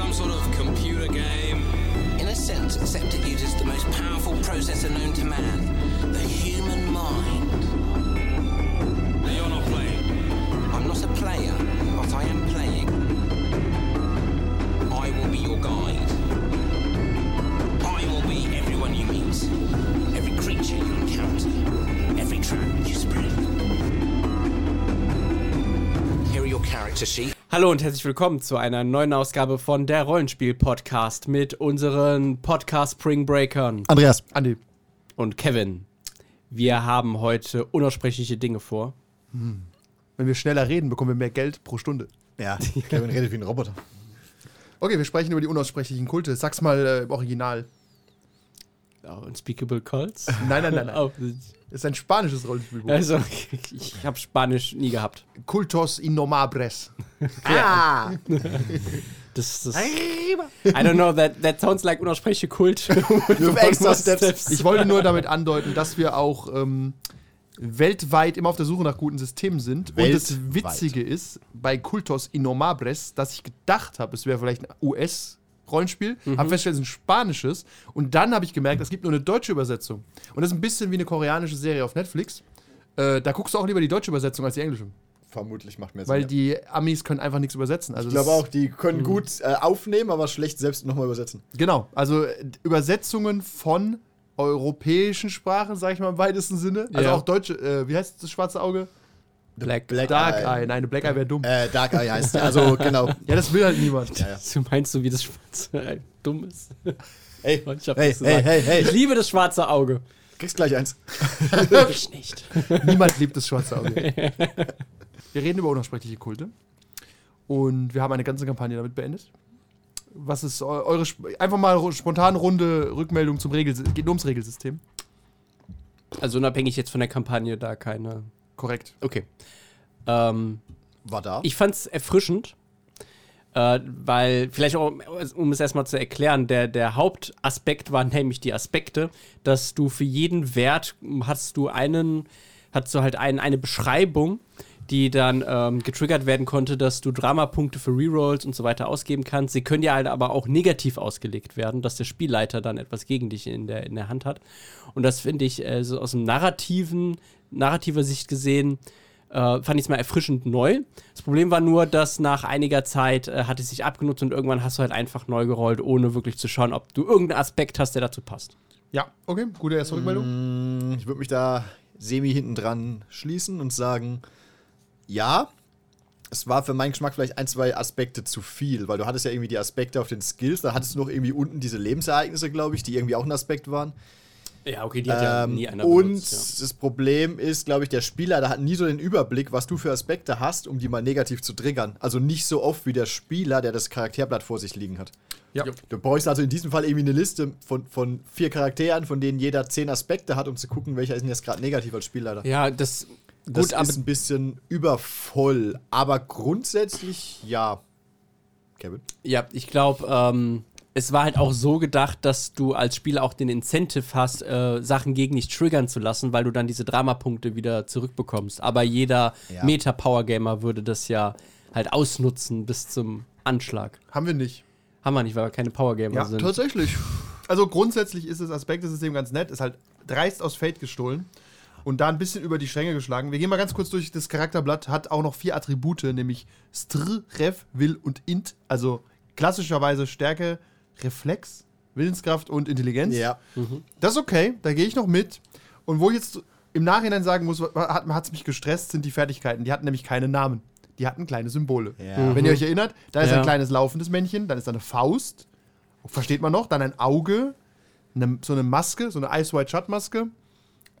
some sort of computer game? In a sense, except it uses the most powerful processor known to man, the human mind. Now you're not playing. I'm not a player, but I am playing. I will be your guide. I will be everyone you meet, every creature you encounter, every trap you spread. Here are your character sheets. Hallo und herzlich willkommen zu einer neuen Ausgabe von der Rollenspiel-Podcast mit unseren Podcast-Springbreakern Andreas. Andi. und Kevin. Wir haben heute unaussprechliche Dinge vor. Wenn wir schneller reden, bekommen wir mehr Geld pro Stunde. Ja, Kevin redet wie ein Roboter. Okay, wir sprechen über die unaussprechlichen Kulte. Sag's mal äh, im Original. Oh, Unspeakable Calls. Nein, nein, nein, nein. Oh, Das ist ein spanisches Rollenspielbuch. also, ich habe Spanisch nie gehabt. Cultos Innomabres. Ah! Das, das, I don't know, that, that sounds like unaussprechliche Kult. Extra Steps. Ich wollte nur damit andeuten, dass wir auch ähm, weltweit immer auf der Suche nach guten Systemen sind. Und das Weltweit. Witzige ist, bei Cultos Innomabres, dass ich gedacht habe, es wäre vielleicht ein US-Rollenspiel, habe festgestellt, es ist ein spanisches. Und dann habe ich gemerkt, es gibt nur eine deutsche Übersetzung. Und das ist ein bisschen wie eine koreanische Serie auf Netflix. Äh, da guckst du auch lieber die deutsche Übersetzung als die englische. Vermutlich macht mehr Sinn. Weil die Amis können einfach nichts übersetzen. Also ich glaube auch, die können gut äh, aufnehmen, aber schlecht selbst nochmal übersetzen. Genau, also Übersetzungen von europäischen Sprachen, sage ich mal im weitesten Sinne. Also Ja. auch deutsche, äh, wie heißt das schwarze Auge? Black. Black Dark Eye. Eye. Nein, eine Black Eye wäre dumm. Äh, Dark Eye heißt. Also, genau. Ja, das will halt niemand. Ja, ja. Du meinst so, wie das schwarze äh, dumm ist? Hey, Ich hab hey, hey, hey, hey. Ich liebe das schwarze Auge. Kriegst gleich eins. Ich nicht. Niemand liebt das schwarze Auge. Wir reden über unaussprechliche Kulte. Und wir haben eine ganze Kampagne damit beendet. Was ist eu- eure einfach mal spontan runde Rückmeldung zum Regel geht nur ums Regelsystem. Also unabhängig jetzt von der Kampagne, da keine. Korrekt. Okay. Ähm, War da. ich fand's erfrischend, äh, weil, vielleicht auch, um es erstmal zu erklären, der, der Hauptaspekt war nämlich die Aspekte, dass du für jeden Wert hast du einen, hast du halt einen, eine Beschreibung, die dann ähm, getriggert werden konnte, dass du Dramapunkte für Rerolls und so weiter ausgeben kannst. Sie können ja halt aber auch negativ ausgelegt werden, dass der Spielleiter dann etwas gegen dich in der, in der Hand hat. Und das finde ich äh, so aus dem narrativen, narrativer Sicht gesehen, äh, fand ich es mal erfrischend neu. Das Problem war nur, dass nach einiger Zeit äh, hat es sich abgenutzt und irgendwann hast du halt einfach neu gerollt, ohne wirklich zu schauen, ob du irgendeinen Aspekt hast, der dazu passt. Ja, okay, gute erste Rückmeldung. Mm, Ich würde mich da semi hinten dran schließen und sagen, ja, es war für meinen Geschmack vielleicht ein, zwei Aspekte zu viel, weil du hattest ja irgendwie die Aspekte auf den Skills, da hattest du noch irgendwie unten diese Lebensereignisse, glaube ich, die irgendwie auch ein Aspekt waren. Ja, okay, die hat Ähm, und das Problem ist, glaube ich, der Spieler, der hat nie so den Überblick, was du für Aspekte hast, um die mal negativ zu triggern. Also nicht so oft wie der Spieler, der das Charakterblatt vor sich liegen hat. Ja. Du bräuchst also in diesem Fall irgendwie eine Liste von, von vier Charakteren, von denen jeder zehn Aspekte hat, um zu gucken, welcher ist denn jetzt gerade negativ als Spielleiter. Ja, das. das Gut, aber ist ein bisschen übervoll, aber grundsätzlich ja. Kevin? Ja, ich glaube, ähm, es war halt auch so gedacht, dass du als Spieler auch den Incentive hast, äh, Sachen gegen dich triggern zu lassen, weil du dann diese Dramapunkte wieder zurückbekommst. Aber jeder Ja. Meta-Power-Gamer würde das ja halt ausnutzen bis zum Anschlag. Haben wir nicht. Haben wir nicht, weil wir keine Power-Gamer Ja, sind. tatsächlich. Also grundsätzlich ist das Aspektesystem ganz nett, ist halt dreist aus Fate gestohlen und da ein bisschen über die Stränge geschlagen. Wir gehen mal ganz kurz durch. Das Charakterblatt hat auch noch vier Attribute, nämlich Str, Ref, Will und Int. Also klassischerweise Stärke, Reflex, Willenskraft und Intelligenz. Das ist okay, da gehe ich noch mit. Und wo ich jetzt im Nachhinein sagen muss, hat es mich gestresst, sind die Fertigkeiten. Die hatten nämlich keine Namen. Die hatten kleine Symbole. Ja. Wenn ihr euch erinnert, da ist Ja. ein kleines laufendes Männchen, dann ist da eine Faust, versteht man noch, dann ein Auge, eine, so eine Maske, so eine Ice White Shut Maske,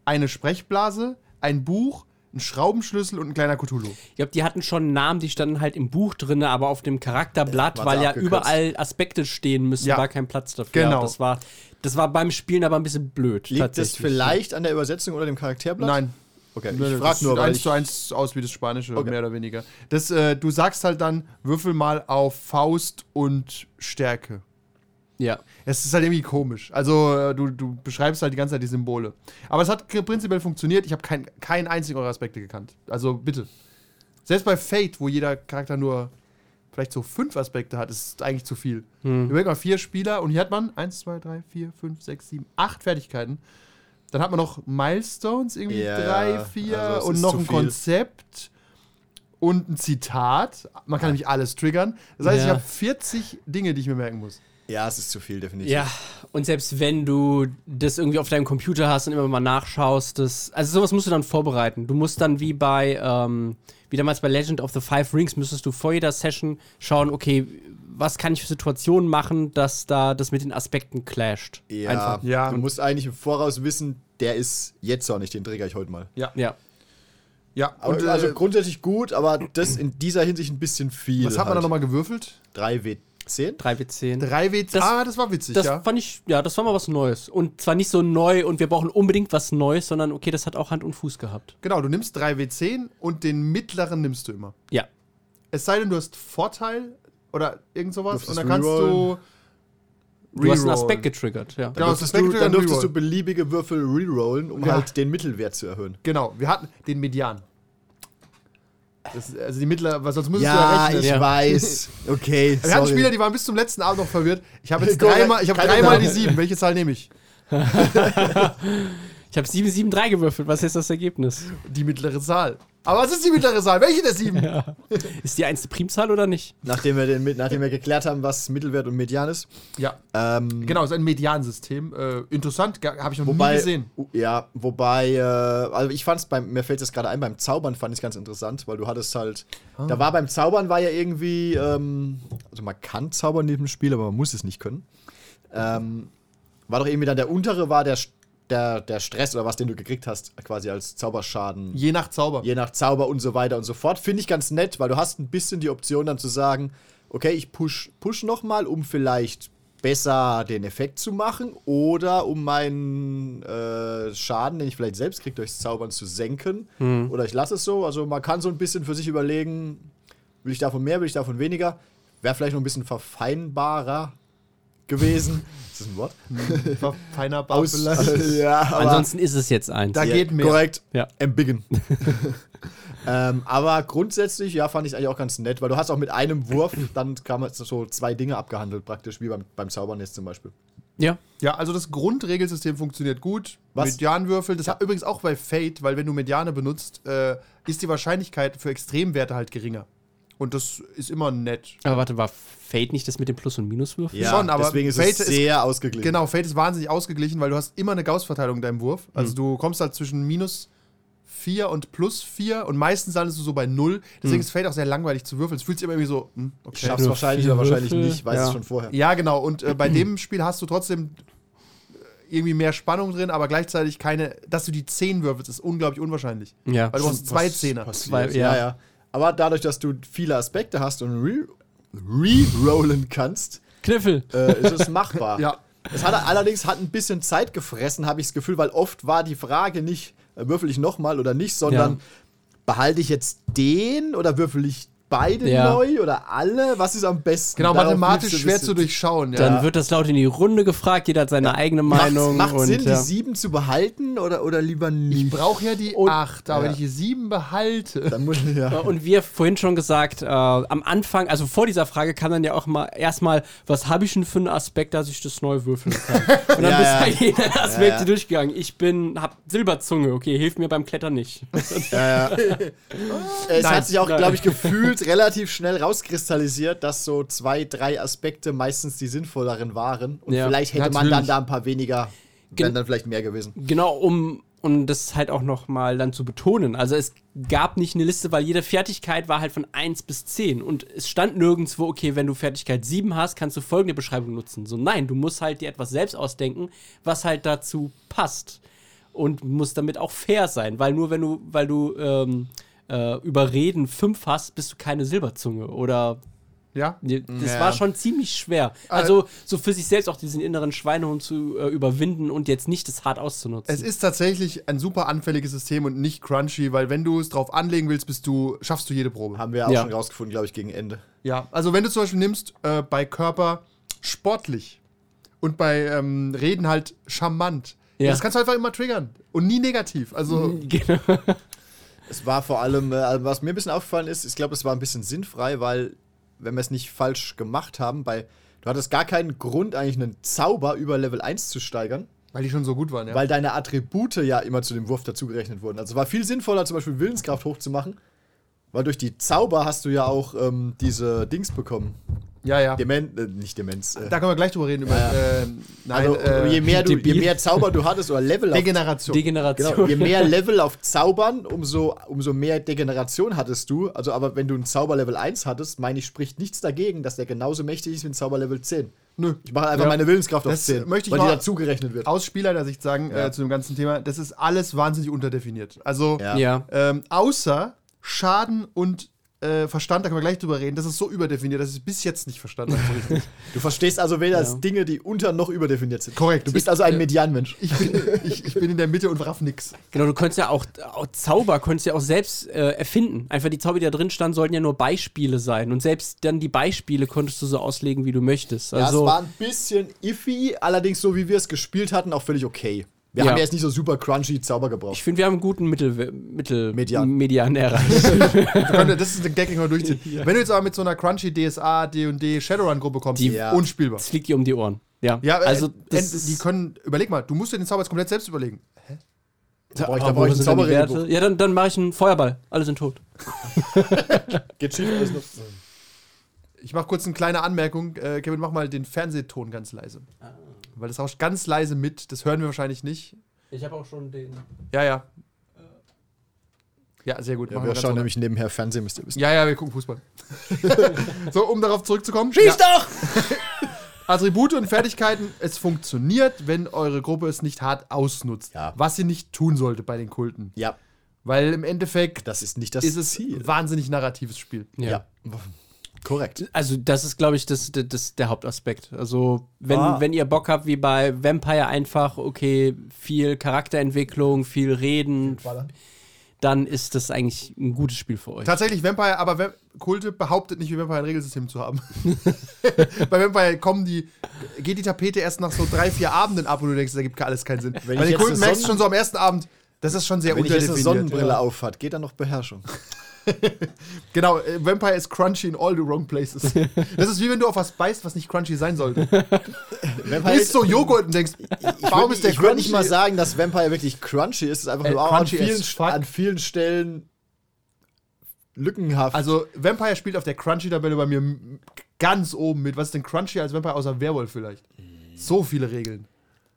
eine Sprechblase, ein Buch, ein Schraubenschlüssel und ein kleiner Cthulhu. Ich glaube, die hatten schon Namen, die standen halt im Buch drin, aber auf dem Charakterblatt, War weil ja abgekürzt. überall Aspekte stehen müssen, Ja. war kein Platz dafür. Genau. Das war, das war beim Spielen aber ein bisschen blöd. Liegt das vielleicht an der Übersetzung oder dem Charakterblatt? Nein. Okay, ich das frag nur, sieht weil eins zu eins aus wie das Spanische, Okay. mehr oder weniger. Das, äh, du sagst halt dann, würfel mal auf Faust und Stärke. Ja. Es ist halt irgendwie komisch. Also, äh, du, du beschreibst halt die ganze Zeit die Symbole. Aber es hat prinzipiell funktioniert. Ich habe kein, keinen einzigen eurer Aspekte gekannt. Also, bitte. Selbst bei Fate, wo jeder Charakter nur vielleicht so fünf Aspekte hat, ist eigentlich zu viel. Hm. Überleg mal, vier Spieler und hier hat man eins, zwei, drei, vier, fünf, sechs, sieben, acht Fertigkeiten. Dann hat man noch Milestones, irgendwie Ja, drei, vier also und noch ein viel. Konzept und ein Zitat. Man kann nämlich alles triggern. Das heißt, ich Ja. habe 40 Dinge, die ich mir merken muss. Ja, es ist zu viel, definitiv. Ja, und selbst wenn du das irgendwie auf deinem Computer hast und immer mal nachschaust, das, also sowas musst du dann vorbereiten. Du musst dann wie bei, ähm, wie damals bei Legend of the Five Rings, müsstest du vor jeder Session schauen, okay, was kann ich für Situationen machen, dass da das mit den Aspekten clasht. Ja, Einfach. Ja. du musst eigentlich im Voraus wissen, der ist jetzt auch nicht, den trigger ich heute mal. Ja. Ja. Ja, Aber, und, also äh, grundsätzlich gut, aber das in dieser Hinsicht ein bisschen viel. was hat man da halt. nochmal gewürfelt? 3W10? 3W10. 3 W. Das- ah, das war witzig, Das ja. fand ich, ja, das war mal was Neues. Und zwar nicht so neu und wir brauchen unbedingt was Neues, sondern okay, das hat auch Hand und Fuß gehabt. Genau, du nimmst 3 W10 und den mittleren nimmst du immer. Ja. Es sei denn, du hast Vorteil oder irgend sowas und dann kannst rerollen. du. Du hast einen. Aspekt getriggert, ja. Genau, Dann dürftest, Aspekte du, dann dürftest du beliebige Würfel rerollen, um Ja. halt den Mittelwert zu erhöhen. Genau, wir hatten den Median. Das, also die mittlere, was sonst müsstest du ja Ja, rechnen. ich Ja. weiß. Okay, Wir hatten sorry. Spieler, die waren bis zum letzten Abend noch verwirrt. Ich habe jetzt dreimal, ich habe dreimal die sieben. Welche Zahl nehme ich? Ich habe 773 gewürfelt. Was ist das Ergebnis? Die mittlere Zahl. Aber was ist die mittlere Zahl? Welche der sieben? Ist die eins Primzahl oder nicht? Nachdem wir, den, nachdem wir geklärt haben, was Mittelwert und Median ist. Ja, Ähm, genau, ist ein Mediansystem. Äh, interessant, habe ich noch Wobei, nie gesehen. ja, wobei, äh, also ich fand es beim, mir fällt es gerade ein, beim Zaubern fand ich es ganz interessant, weil du hattest halt, Ah. da war beim Zaubern war ja irgendwie, ähm, also man kann zaubern neben dem Spiel, aber man muss es nicht können. Ähm, war doch irgendwie dann der untere war der, der, der Stress oder was, den du gekriegt hast, quasi als Zauberschaden. Je nach Zauber. Je nach Zauber und so weiter und so fort. Finde ich ganz nett, weil du hast ein bisschen die Option dann zu sagen, okay, ich push, push nochmal, um vielleicht besser den Effekt zu machen oder um meinen äh, Schaden, den ich vielleicht selbst kriege durchs Zaubern, zu senken. Oder ich lasse es so. Also man kann so ein bisschen für sich überlegen, will ich davon mehr, will ich davon weniger. Wäre vielleicht noch ein bisschen verfeinbarer gewesen. ist das ein Wort? Verfeinerbar Aus, vielleicht. ja, Ansonsten ist es jetzt eins. Da geht mehr. Korrekt. Ja. Embiggen. ähm, aber grundsätzlich, ja, fand ich eigentlich auch ganz nett, weil du hast auch mit einem Wurf, dann kam so zwei Dinge abgehandelt, praktisch, wie beim, beim Zaubern jetzt zum Beispiel. Ja. Ja, also das Grundregelsystem funktioniert gut. Was? Medianwürfel, das hat übrigens auch bei Fate, weil wenn du Mediane benutzt, äh, ist die Wahrscheinlichkeit für Extremwerte halt geringer. Und das ist immer nett. Aber warte, war Fate nicht das mit dem Plus- und Minuswürfel? Schon, aber deswegen ist Fate es ist- sehr ausgeglichen. Genau, Fate ist wahnsinnig ausgeglichen, weil du hast immer eine Gauss-Verteilung in deinem Wurf. Also du kommst halt zwischen minus 4 und plus 4 und meistens landest du so bei 0. Deswegen ist Fate auch sehr langweilig zu würfeln. Es fühlt sich immer irgendwie so, hm, okay. Schaffst Nur wahrscheinlich oder wahrscheinlich nicht, weiß ja. es schon vorher. Ja, genau. Und äh, bei dem Spiel hast du trotzdem äh, irgendwie mehr Spannung drin, aber gleichzeitig keine, dass du die 10 würfelst, ist unglaublich unwahrscheinlich. Ja. Weil du hast zwei Zehner. Zwei- ja. ja. Aber dadurch, dass du viele Aspekte hast und re- re-rollen kannst, Kniffel. äh, ist es machbar. Ja. Es hat allerdings hat ein bisschen Zeit gefressen, habe ich das Gefühl, weil oft war die Frage nicht, äh, würfel ich nochmal oder nicht, sondern Ja. behalte ich jetzt den oder würfel ich beide Ja. neu oder alle? Was ist am besten? Genau, Darauf mathematisch du schwer wissen. zu durchschauen. Ja. Dann wird das laut in die Runde gefragt, jeder hat seine eigene Meinung. Macht und, Sinn, ja. die sieben zu behalten oder, oder lieber nicht? ich brauche ja die Und- 8, aber ja. wenn ich die 7 behalte. Dann muss ich, ja. Und wie vorhin schon gesagt, äh, am Anfang, also vor dieser Frage kam dann ja auch mal erstmal, was habe ich denn für einen Aspekt, dass ich das neu würfeln kann? Und dann Ja, bist ja. bei jedem Aspekt Ja, ja. durchgegangen. Ich bin, hab Silberzunge, okay, hilft mir beim Klettern nicht. Es Nein, hat sich auch, glaube ich, gefühlt relativ schnell rauskristallisiert, dass so zwei, drei Aspekte meistens die sinnvolleren waren. Und Ja, vielleicht hätte man natürlich. dann da ein paar weniger, wären dann vielleicht mehr gewesen. Genau, um, um das halt auch nochmal dann zu betonen. Also es gab nicht eine Liste, weil jede Fertigkeit war halt von 1 bis 10. Und es stand nirgendwo, okay, wenn du Fertigkeit 7 hast, kannst du folgende Beschreibung nutzen. So, nein, du musst halt dir etwas selbst ausdenken, was halt dazu passt. Und musst damit auch fair sein, weil nur wenn du, weil du ähm, äh, über Reden 5 hast, bist du keine Silberzunge. Oder Ja. Das Ja. war schon ziemlich schwer. Also, so für sich selbst auch diesen inneren Schweinehund zu äh, überwinden und jetzt nicht das hart auszunutzen. Es ist tatsächlich ein super anfälliges System und nicht crunchy, weil wenn du es drauf anlegen willst, bist du, schaffst du jede Probe. Haben wir auch Ja. schon rausgefunden, glaube ich, gegen Ende. Ja, also wenn du zum Beispiel nimmst, äh, bei Körper sportlich und bei ähm, Reden halt charmant. Ja. Das kannst du einfach immer triggern und nie negativ. Also genau. Es war vor allem, äh, also was mir ein bisschen aufgefallen ist, ich glaube, es war ein bisschen sinnfrei, weil wenn wir es nicht falsch gemacht haben, bei du hattest gar keinen Grund, eigentlich einen Zauber über Level 1 zu steigern, Weil die schon so gut waren, ja. weil deine Attribute ja immer zu dem Wurf dazugerechnet wurden. Also war viel sinnvoller, zum Beispiel Willenskraft hochzumachen, weil durch die Zauber hast du ja auch ähm, diese Dings bekommen. Ja, ja. Demenz, äh, nicht Demenz. Äh, Da können wir gleich drüber reden. Über, Ja, äh, nein, also, äh, je, mehr du, je mehr Zauber du hattest oder Level auf Degeneration. Degeneration. Genau, je mehr Level auf Zaubern, umso, umso mehr Degeneration hattest du. Also, aber wenn du ein Zauber Level 1 hattest, meine ich, spricht nichts dagegen, dass der genauso mächtig ist wie ein Zauber Level 10. Nö. Ich mache einfach Ja. meine Willenskraft auf Das 10, möchte ich weil die mal- dazugerechnet wird. Aus Spielersicht sagen Ja. äh, zu dem ganzen Thema, das ist alles wahnsinnig unterdefiniert. Also, Ja. Ja. ähm, außer Schaden und äh, Verstand, da können wir gleich drüber reden, das ist so überdefiniert, dass ich es bis jetzt nicht verstanden habe. Du verstehst also weder Ja. Dinge, die unter noch überdefiniert sind. Korrekt. Du bist also ein Ja. Medianmensch. Ich bin, ich, ich bin in der Mitte und raff nix. Genau, du könntest ja auch, auch Zauber könntest ja auch selbst äh, erfinden. Einfach die Zauber, die da drin standen, sollten ja nur Beispiele sein. Und selbst dann die Beispiele konntest du so auslegen, wie du möchtest. Ja, Also, es war ein bisschen iffy, allerdings so wie wir es gespielt hatten, auch völlig okay. Wir Ja. haben ja jetzt nicht so super crunchy Zauber gebraucht. ich finde, wir haben einen guten Mittel, Mittel Median. Median erreicht. Das ist ein Gag, den wir durchziehen. Wenn du jetzt aber mit so einer Crunchy DSA, D&D Shadowrun-Gruppe kommst, Die- Ja. unspielbar. Das fliegt dir um die Ohren. Ja, Ja, also also die können, überleg mal, du musst dir den Zauber jetzt komplett selbst überlegen. Da brauche ich, Aber da brauch ich wo ein sind dann die Zauberregelbuch. Ja, dann, dann mache ich einen Feuerball. Alle sind tot. Geht schief alles noch. Ich mache kurz eine kleine Anmerkung. Äh, Kevin, mach mal den Fernsehton ganz leise. Weil das rauscht ganz leise mit. Das hören wir wahrscheinlich nicht. Ich habe auch schon den. Ja, ja. Ja, sehr gut. Ja, wir schauen nämlich nebenher Fernsehen, müsst ihr wissen. Ja, ja, wir gucken Fußball. so, um darauf zurückzukommen. Schieß Ja. doch! Attribute und Fertigkeiten, es funktioniert, wenn eure Gruppe es nicht hart ausnutzt. Ja. Was sie nicht tun sollte bei den Kulten. Ja, Weil im Endeffekt das ist nicht das ist es Ziel. ein wahnsinnig narratives Spiel. Ja. Korrekt. Also, das ist, glaube ich, das, das, das der Hauptaspekt. Also, wenn, Ah. wenn ihr Bock habt, wie bei Vampire einfach, okay, viel Charakterentwicklung, viel Reden, dann ist das eigentlich ein gutes Spiel für euch. Tatsächlich, Vampire, aber Vamp Kulte behauptet nicht, wie Vampire ein Regelsystem zu haben. Bei Vampire kommen die, geht die Tapete erst nach so drei, vier Abenden ab und du denkst, da gibt alles keinen Sinn. Wenn Bei den Kulten merkst du schon so am ersten Abend, das ist schon sehr Wenn ich jetzt eine unterdefiniert. Sonnenbrille ja. aufhat, geht da noch Beherrschung. Genau, äh, Vampire ist crunchy in all the wrong places. Das ist wie wenn du auf was beißt, was nicht crunchy sein sollte. Du isst so Joghurt und denkst, warum ist der ich würde crunchy? nicht mal sagen, dass Vampire wirklich crunchy ist. Es ist einfach Äh, nur an vielen, an vielen Stellen lückenhaft. Also, Vampire spielt auf der Crunchy-Tabelle bei mir ganz oben mit. Was ist denn Crunchy als Vampire außer Werwolf vielleicht? So viele Regeln.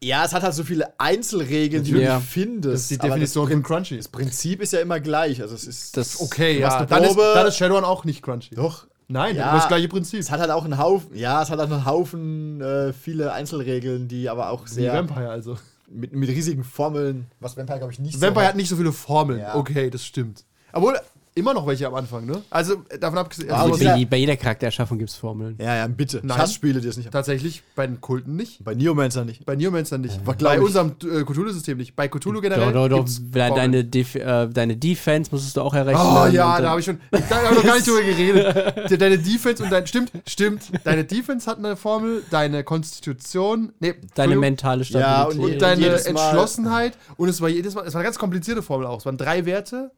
Ja, es hat halt so viele Einzelregeln, die Ja. du nicht findest. Das ist die Definition das von Crunchy. Das Prinzip ist ja immer gleich. Also es ist Das, Okay, ja. eine Dann ist, Probe. dann ist Shadowrun auch nicht Crunchy. doch. Nein, Ja. das gleiche Prinzip. Es hat halt auch einen Haufen, ja, es hat halt einen Haufen äh, viele Einzelregeln, die aber auch Wie sehr Vampire also. mit, mit riesigen Formeln, was Vampire glaube ich nicht Vampire so hat nicht so viele Formeln. Ja. Okay, das stimmt. Obwohl, immer noch welche am Anfang, ne? Also, äh, davon abgesehen. Also, und bei, bei jeder Charaktererschaffung gibt es Formeln. Ja, ja, bitte. Nein. Ich hasse Spiele, die es nicht haben. tatsächlich bei den Kulten nicht. Bei Neomancer nicht. Bei Neomancer nicht. glaub bei unserem äh, Cthulhu-System nicht. Bei Cthulhu generell. Doch, doch, doch. Deine, Def äh, deine Defense musstest du auch errechnen. Oh ja, da habe ich schon. Da habe ich noch gar nicht drüber geredet. De- Deine Defense und dein. Stimmt, stimmt. Deine Defense hat eine Formel, deine Konstitution. Nee, Deine mentale Ja, Stabilität. und Und deine Entschlossenheit. Und es war jedes Mal. Es war eine ganz komplizierte Formel auch. Es waren drei Werte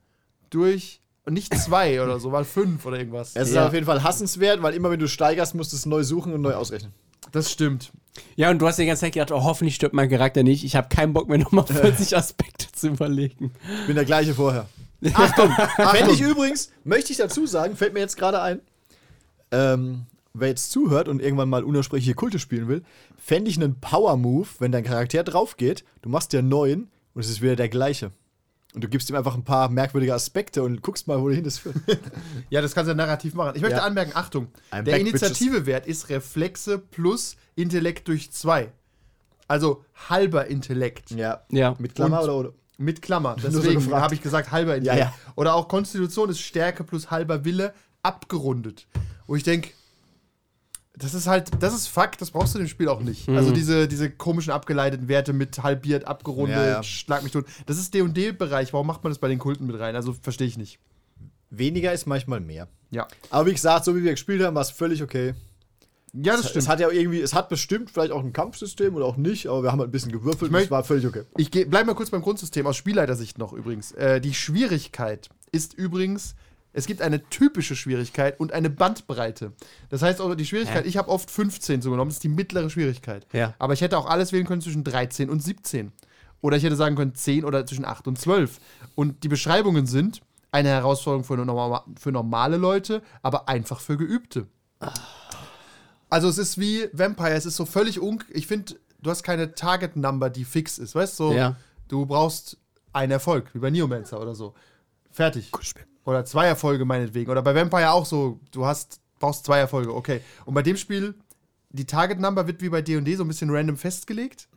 durch. Und nicht zwei oder so, waren fünf oder irgendwas. Es ist Ja. auf jeden Fall hassenswert, weil immer wenn du steigerst, musst du es neu suchen und neu ausrechnen. Das stimmt. Ja, und du hast die ganze Zeit gedacht, oh, hoffentlich stirbt mein Charakter nicht. Ich habe keinen Bock mehr, nochmal 40 Aspekte zu überlegen. Ich bin der gleiche vorher. Achtung! Fände ich übrigens, möchte ich dazu sagen, fällt mir jetzt gerade ein, ähm, wer jetzt zuhört und irgendwann mal unaussprechliche Kulte spielen will, fände ich einen Power-Move, wenn dein Charakter drauf geht, du machst dir einen neuen und es ist wieder der gleiche. Und du gibst ihm einfach ein paar merkwürdige Aspekte und guckst mal, wohin das führt. Ja, das kannst du narrativ machen. Ich möchte Ja. anmerken, Achtung, I'm der Initiativewert ist Reflexe plus Intellekt durch zwei. Also halber Intellekt. ja. Ja. Mit Klammer Und- oder, oder? Mit Klammer. So Deswegen gefragt. habe ich gesagt halber Intellekt. Ja, ja. Oder auch Konstitution ist Stärke plus halber Wille abgerundet. Wo ich denke, das ist halt, das ist Fakt, das brauchst du im Spiel auch nicht. Also diese, diese komischen abgeleiteten Werte mit halbiert, abgerundet, Ja, ja. schlag mich tot. Das ist D&D-Bereich. Warum macht man das bei den Kulten mit rein? Also verstehe ich nicht. Weniger ist manchmal mehr. Ja. Aber wie gesagt, so wie wir gespielt haben, war es völlig okay. Ja, das Es stimmt. hat ja irgendwie, es hat bestimmt vielleicht auch ein Kampfsystem oder auch nicht, aber wir haben halt ein bisschen gewürfelt und möcht- es war völlig okay. Ich geh, bleib mal kurz beim Grundsystem aus Spielleitersicht noch übrigens. Äh, die Schwierigkeit ist übrigens Es gibt eine typische Schwierigkeit und eine Bandbreite. Das heißt auch die Schwierigkeit, ich habe oft 15 so genommen, das ist die mittlere Schwierigkeit. Ja. Aber ich hätte auch alles wählen können zwischen 13 und 17. Oder ich hätte sagen können 10 oder zwischen 8 und 12. Und die Beschreibungen sind eine Herausforderung für, norma für normale Leute, aber einfach für Geübte. Also es ist wie Vampire, es ist so völlig un... Ich finde, du hast keine Target-Number, die fix ist, weißt du? So, Ja. Du brauchst einen Erfolg, wie bei Neomancer oder so. Fertig. Oder zwei Erfolge meinetwegen. Oder bei Vampire auch so, du hast, brauchst zwei Erfolge, okay. Und bei dem Spiel, die Target-Number wird wie bei D&D so ein bisschen random festgelegt.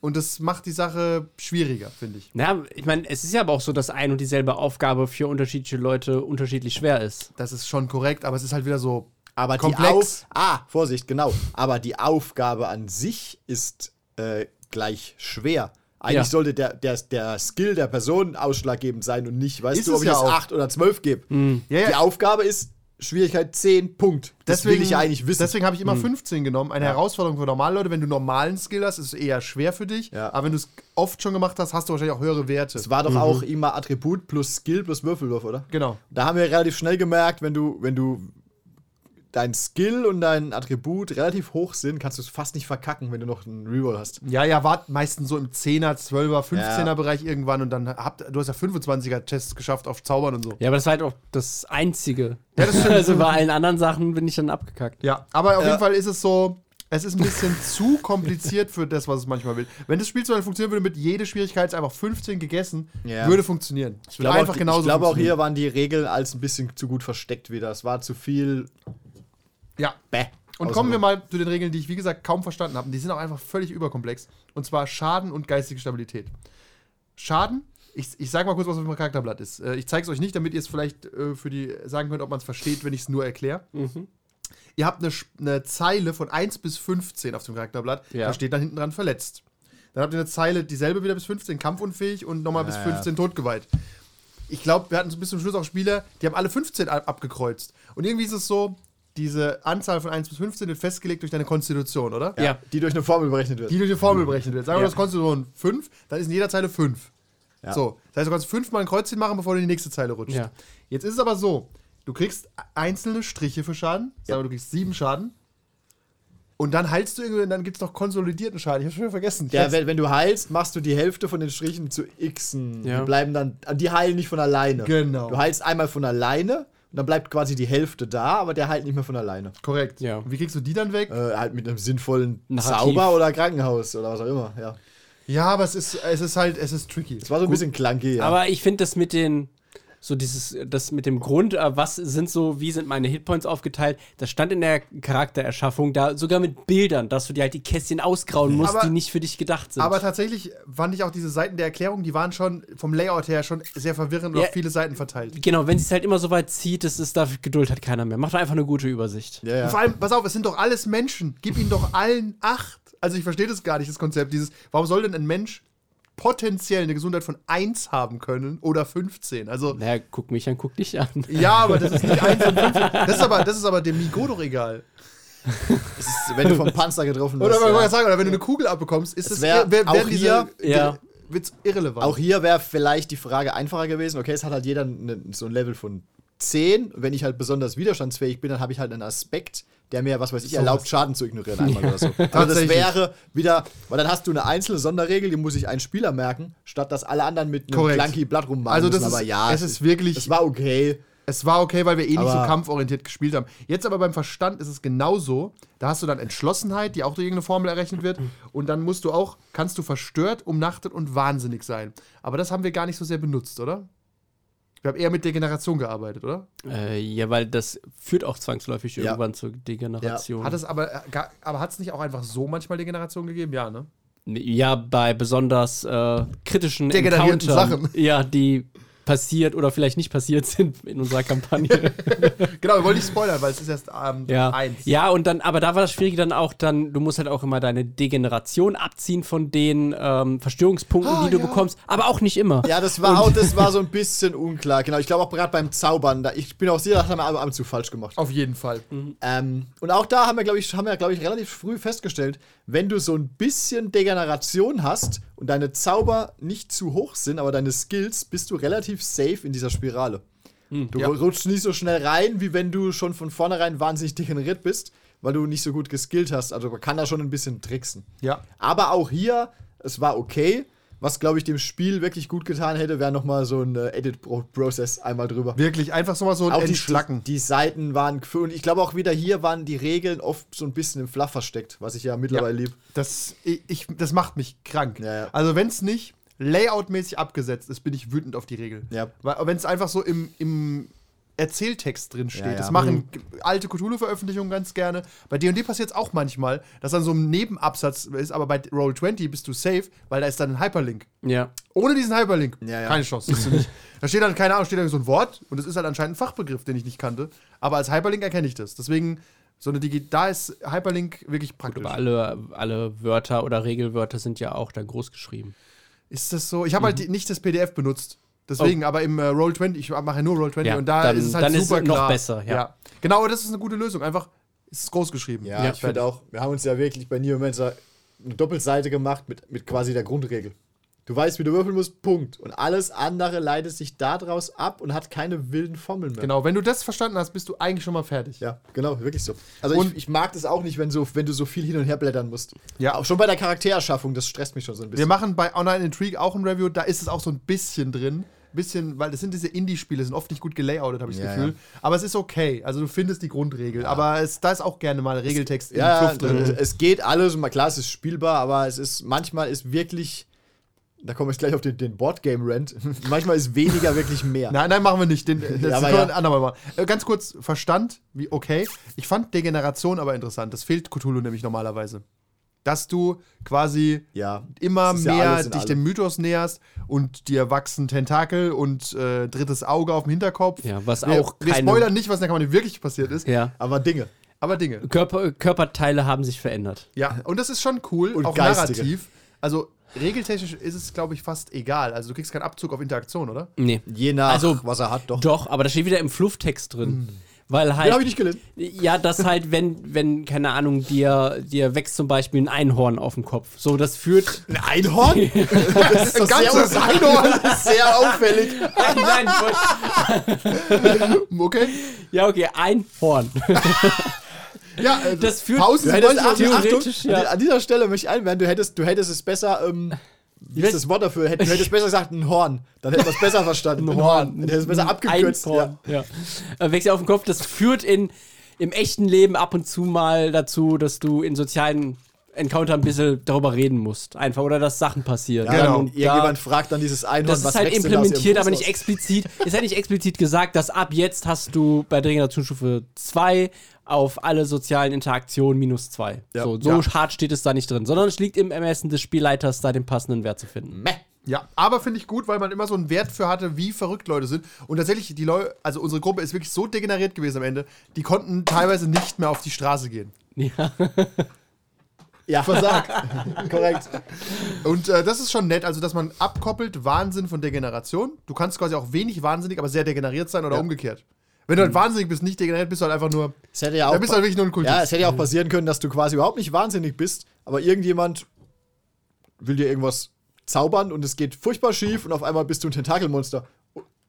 Und das macht die Sache schwieriger, finde ich. Na, ich meine, es ist ja aber auch so, dass ein und dieselbe Aufgabe für unterschiedliche Leute unterschiedlich schwer ist. Das ist schon korrekt, aber es ist halt wieder so Aber komplex. die Auf Ah, Vorsicht, genau. Aber die Aufgabe an sich ist äh, gleich schwer. Eigentlich Ja. sollte der, der, der Skill der Person ausschlaggebend sein und nicht, weißt Ist du, ob es ich ja auch. 8 oder 12 gebe. Ja, ja. Die Aufgabe ist Schwierigkeit 10, Punkt. Das will ich ja eigentlich wissen. Deswegen habe ich immer 15 genommen. Eine Herausforderung für normale Leute. Wenn du normalen Skill hast, ist es eher schwer für dich. Ja. Aber wenn du es oft schon gemacht hast, hast du wahrscheinlich auch höhere Werte. Es war doch auch immer Attribut plus Skill plus Würfelwurf, oder? Genau. Da haben wir relativ schnell gemerkt, wenn du, wenn du dein Skill und dein Attribut relativ hoch sind, kannst du es fast nicht verkacken, wenn du noch einen Reroll hast. Ja, ja, wart meistens so im 10er, 12er, 15er Ja. Bereich irgendwann und dann habt du hast ja 25er Tests geschafft auf Zaubern und so. Ja, aber das war halt auch das Einzige. Ja, das stimmt. also bei allen anderen Sachen bin ich dann abgekackt. Ja, aber auf Ja. jeden Fall ist es so, es ist ein bisschen zu kompliziert für das, was es manchmal will. Wenn das Spiel so funktionieren würde mit jede Schwierigkeit ist einfach 15 gegessen, Ja. würde funktionieren. Es Ich glaube, einfach auch, genauso ich glaube auch hier waren die Regeln als ein bisschen zu gut versteckt wieder. Es war zu viel Ja. Bäh. Und kommen wir mal zu den Regeln, die ich wie gesagt kaum verstanden habe. Die sind auch einfach völlig überkomplex. Und zwar Schaden und geistige Stabilität. Schaden, ich, ich sage mal kurz, was auf dem Charakterblatt ist. Äh, Ich zeige es euch nicht, damit ihr es vielleicht äh, für die sagen könnt, ob man es versteht, wenn ich es nur erkläre. Ihr habt eine, eine Zeile von 1 bis 15 auf dem Charakterblatt. Ja. Da steht dann hinten dran verletzt. Dann habt ihr eine Zeile, dieselbe wieder bis 15, kampfunfähig und nochmal bis ja. 15 totgeweiht. Ich glaube, wir hatten so bis zum Schluss auch Spieler, die haben alle 15 ab- abgekreuzt. Und irgendwie ist es so, diese Anzahl von 1 bis 15 wird festgelegt durch deine Konstitution, oder? Ja. die durch eine Formel berechnet wird. Die durch eine Formel berechnet wird. Sagen wir, Ja. das Konstitution 5, dann ist in jeder Zeile 5. Ja. So, das heißt, du kannst fünfmal ein Kreuzchen machen, bevor du in die nächste Zeile rutschst. Ja. Jetzt ist es aber so, du kriegst einzelne Striche für Schaden. Sagen wir, du kriegst sieben Schaden. Und dann heilst du irgendwie und dann gibt es noch konsolidierten Schaden. Ich hab's schon wieder vergessen. Ich ja, wenn, wenn du heilst, machst du die Hälfte von den Strichen zu Xen. Ja. Die bleiben dann, die heilen nicht von alleine. Genau. Du heilst einmal von alleine und dann bleibt quasi die Hälfte da, aber der heilt nicht mehr von alleine. Korrekt. Ja. Und wie kriegst du die dann weg? Äh, halt mit einem sinnvollen Narrativ. Zauber oder Krankenhaus oder was auch immer, ja. Ja, aber es ist, es ist halt, es ist tricky. Das war so ein bisschen clunky, ja. Aber ich finde das mit den, so dieses, das mit dem Grund, äh, was sind so, wie sind meine Hitpoints aufgeteilt, das stand in der Charaktererschaffung da, sogar mit Bildern, dass du dir halt die Kästchen ausgrauen musst, Aber- die nicht für dich gedacht sind. Aber tatsächlich fand ich auch diese Seiten der Erklärung, die waren schon vom Layout her schon sehr verwirrend und Ja. auf viele Seiten verteilt. genau, wenn sie es halt immer so weit zieht, das ist, dafür Geduld hat keiner mehr. Macht doch einfach eine gute Übersicht. ja, ja. Und vor allem, pass auf, es sind doch alles Menschen. Gib ihnen doch allen acht. Also ich verstehe das gar nicht, das Konzept. Dieses, warum soll denn ein Mensch potenziell eine Gesundheit von 1 haben können oder 15? Also, Naja, guck mich an, guck dich an. ja, aber das ist nicht 1 und 15. Das ist aber, das ist aber dem Migo doch egal. Ist, wenn du vom Panzer getroffen Oder, wirst. oder, ja. sagen, oder wenn du eine Kugel abbekommst, ist Es wär auch werden diese, hier- Ja. wird's irrelevant. Auch hier wäre vielleicht die Frage einfacher gewesen. Okay, es hat halt jeder ne, so ein Level von 10. Wenn ich halt besonders widerstandsfähig bin, dann habe ich halt einen Aspekt, der mir, was weiß ich, erlaubt, Schaden zu ignorieren einmal oder so. Also das wäre wieder, weil dann hast du eine einzelne Sonderregel, die muss sich ein Spieler merken, statt dass alle anderen mit einem clunky Blatt rummachen Also das müssen. ist- Aber ja, es ist wirklich- Es war okay. Es war okay, weil wir eh nicht so Aber- kampforientiert gespielt haben. Jetzt aber beim Verstand ist es genauso. Da hast du dann Entschlossenheit, die auch durch irgendeine Formel errechnet wird. Und dann musst du auch, kannst du verstört, umnachtet und wahnsinnig sein. Aber das haben wir gar nicht so sehr benutzt, oder? Wir haben eher mit Degeneration gearbeitet, oder? Äh, ja, weil das führt auch zwangsläufig Ja. irgendwann zur Degeneration. Hat es aber, äh, aber hat es nicht auch einfach so manchmal Degeneration gegeben? Ja, ne? Ja, bei besonders äh, kritischen Degenerierten Sachen. Ja, die passiert oder vielleicht nicht passiert sind in unserer Kampagne. Genau, wir wollen nicht spoilern, weil es ist erst ähm, ja. eins. ja, und dann, aber da war das Schwierige dann auch dann, du musst halt auch immer deine Degeneration abziehen von den ähm, Verstörungspunkten, Ah, die du ja. bekommst, aber auch nicht immer. Ja, das war auch, das war so ein bisschen unklar. Genau, ich glaube auch gerade beim Zaubern, da, ich bin auch sicher, das haben wir ab ab und zu falsch gemacht. Auf jeden Fall. Ähm, und auch da haben wir, glaube ich, haben wir, glaube ich, relativ früh festgestellt, wenn du so ein bisschen Degeneration hast und deine Zauber nicht zu hoch sind, aber deine Skills, bist du relativ safe in dieser Spirale. Du Ja. rutschst nicht so schnell rein, wie wenn du schon von vornherein wahnsinnig degeneriert bist, weil du nicht so gut geskillt hast. Also man kann da schon ein bisschen tricksen. Ja. Aber auch hier, es war okay. Was, glaube ich, dem Spiel wirklich gut getan hätte, wäre nochmal so ein äh, Edit-Prozess einmal drüber. Wirklich, einfach so mal so ein Auch die, Entschlacken. die, die Seiten waren, und ich glaube auch wieder hier waren die Regeln oft so ein bisschen im Fluff versteckt, was ich ja mittlerweile lieb. Das, ich, ich- das macht mich krank. Ja, ja. Also, wenn es nicht layoutmäßig abgesetzt ist, bin ich wütend auf die Regel. Ja. Wenn es einfach so im, im Erzähltext drin steht. Ja, ja. Das machen g- alte Cthulhu-Veröffentlichungen ganz gerne. Bei D&D passiert es auch manchmal, dass dann so ein Nebenabsatz ist, aber bei Roll20 bist du safe, weil da ist dann ein Hyperlink. Ja. Ohne diesen Hyperlink. Ja. Keine Chance. Da steht dann, keine Ahnung, steht da so ein Wort und es ist halt anscheinend ein Fachbegriff, den ich nicht kannte. Aber als Hyperlink erkenne ich das. Deswegen, so eine Digi da ist Hyperlink wirklich praktisch. Aber alle, alle Wörter oder Regelwörter sind ja auch dann groß geschrieben. Ist das so? Ich habe halt die, nicht das PDF benutzt. Deswegen, aber im äh, Roll20, ich mache ja nur Roll20 Ja, und da dann- ist es halt dann ist super es noch klar. besser, ja. Genau, aber das ist eine gute Lösung. Einfach ist es groß geschrieben. Ja, ich finde auch, wir haben uns ja wirklich bei Neomancer eine Doppelseite gemacht mit, mit quasi der Grundregel. Du weißt, wie du würfeln musst, Punkt. Und alles andere leitet sich daraus ab und hat keine wilden Formeln mehr. Genau, wenn du das verstanden hast, bist du eigentlich schon mal fertig. Ja, genau, wirklich so. Also Und- ich, ich mag das auch nicht, wenn, so, wenn du so viel hin und her blättern musst. Ja. Auch schon bei der Charaktererschaffung, das stresst mich schon so ein Wir bisschen. machen bei Online Intrigue auch ein Review, da ist es auch so ein bisschen drin. Bisschen, weil das sind diese Indie-Spiele, sind oft nicht gut gelayoutet, habe ich das Ja, Gefühl. ja. Aber es ist okay. Also du findest die Grundregel. Aber es, da ist auch gerne mal Regeltext ja, Fluff drin. es, es geht alles, klar, es ist spielbar, aber es ist, manchmal ist wirklich, da komme ich gleich auf den, den Boardgame-Rant, manchmal ist weniger wirklich mehr. Nein, nein, machen wir nicht. Den, das Ja, können wir ja. ein andermal machen. Äh, ganz kurz, Verstand, wie okay. Ich fand Degeneration aber interessant. Das fehlt Cthulhu nämlich normalerweise. Dass du quasi Ja, immer ja mehr in dich allem. dem Mythos näherst und dir wachsen Tentakel und äh, drittes Auge auf dem Hinterkopf. Ja, was wir, auch Wir keine- spoilern nicht, was in der Kampagne wirklich passiert ist, Ja. aber Dinge. aber Dinge. Körper, Körperteile haben sich verändert. Ja, und das ist schon cool, Und auch geistige. narrativ. Also regeltechnisch ist es, glaube ich, fast egal. Also du kriegst keinen Abzug auf Interaktion, oder? Nee. Je nach, Also, was er hat, doch. Doch, aber das steht wieder im Flufftext drin. Weil Den halt. habe ich nicht gelesen. Ja, das halt, wenn, wenn, keine Ahnung, dir, dir wächst zum Beispiel ein Einhorn auf dem Kopf. So, das führt. Ein Einhorn? Das ist doch ganzes sehr, Einhorn? sehr auffällig. Nein, Okay. ja, okay, Einhorn. Ja, äh, Das führt- Pausen Du hättest, Achtung, Achtung, theoretisch, ja. an, dieser Stelle möchte ich einwenden, du hättest, du hättest es besser, ähm, wie ist das Wort dafür? Du hättest besser gesagt, ein Horn. Dann hätten wir es besser verstanden. Ein Horn. Dann hättest du es besser abgekürzt. Einhorn. Ja. Äh, Wächst dir auf dem Kopf, das führt in, im echten Leben ab und zu mal dazu, dass du in sozialen Encounter ein bisschen darüber reden musst. Einfach, oder dass Sachen passieren. Ja, Genau. Und Irgendjemand da, fragt dann dieses Einhorn, das ist halt implementiert, aber nicht explizit. Ist halt nicht explizit gesagt, dass ab jetzt hast du bei Regenerationsstufe 2 auf alle sozialen Interaktionen minus 2. Ja. So, so Ja. hart steht es da nicht drin, sondern es liegt im Ermessen des Spielleiters, da den passenden Wert zu finden. Meh. Ja, aber finde ich gut, weil man immer so einen Wert für hatte, wie verrückt Leute sind. Und tatsächlich, die Leute, also unsere Gruppe ist wirklich so degeneriert gewesen am Ende, die konnten teilweise nicht mehr auf die Straße gehen. Ja. Ja, versagt. Korrekt. Und äh, das ist schon nett, also dass man abkoppelt Wahnsinn von Degeneration. Du kannst quasi auch wenig wahnsinnig, aber sehr degeneriert sein oder Ja. umgekehrt. Wenn du halt wahnsinnig bist, nicht degeneriert, bist du halt einfach nur. Es hätte ja auch Da bist du halt wirklich nur ein Kultist. Ja, es hätte ja auch passieren können, dass du quasi überhaupt nicht wahnsinnig bist, aber irgendjemand will dir irgendwas zaubern und es geht furchtbar schief und auf einmal bist du ein Tentakelmonster.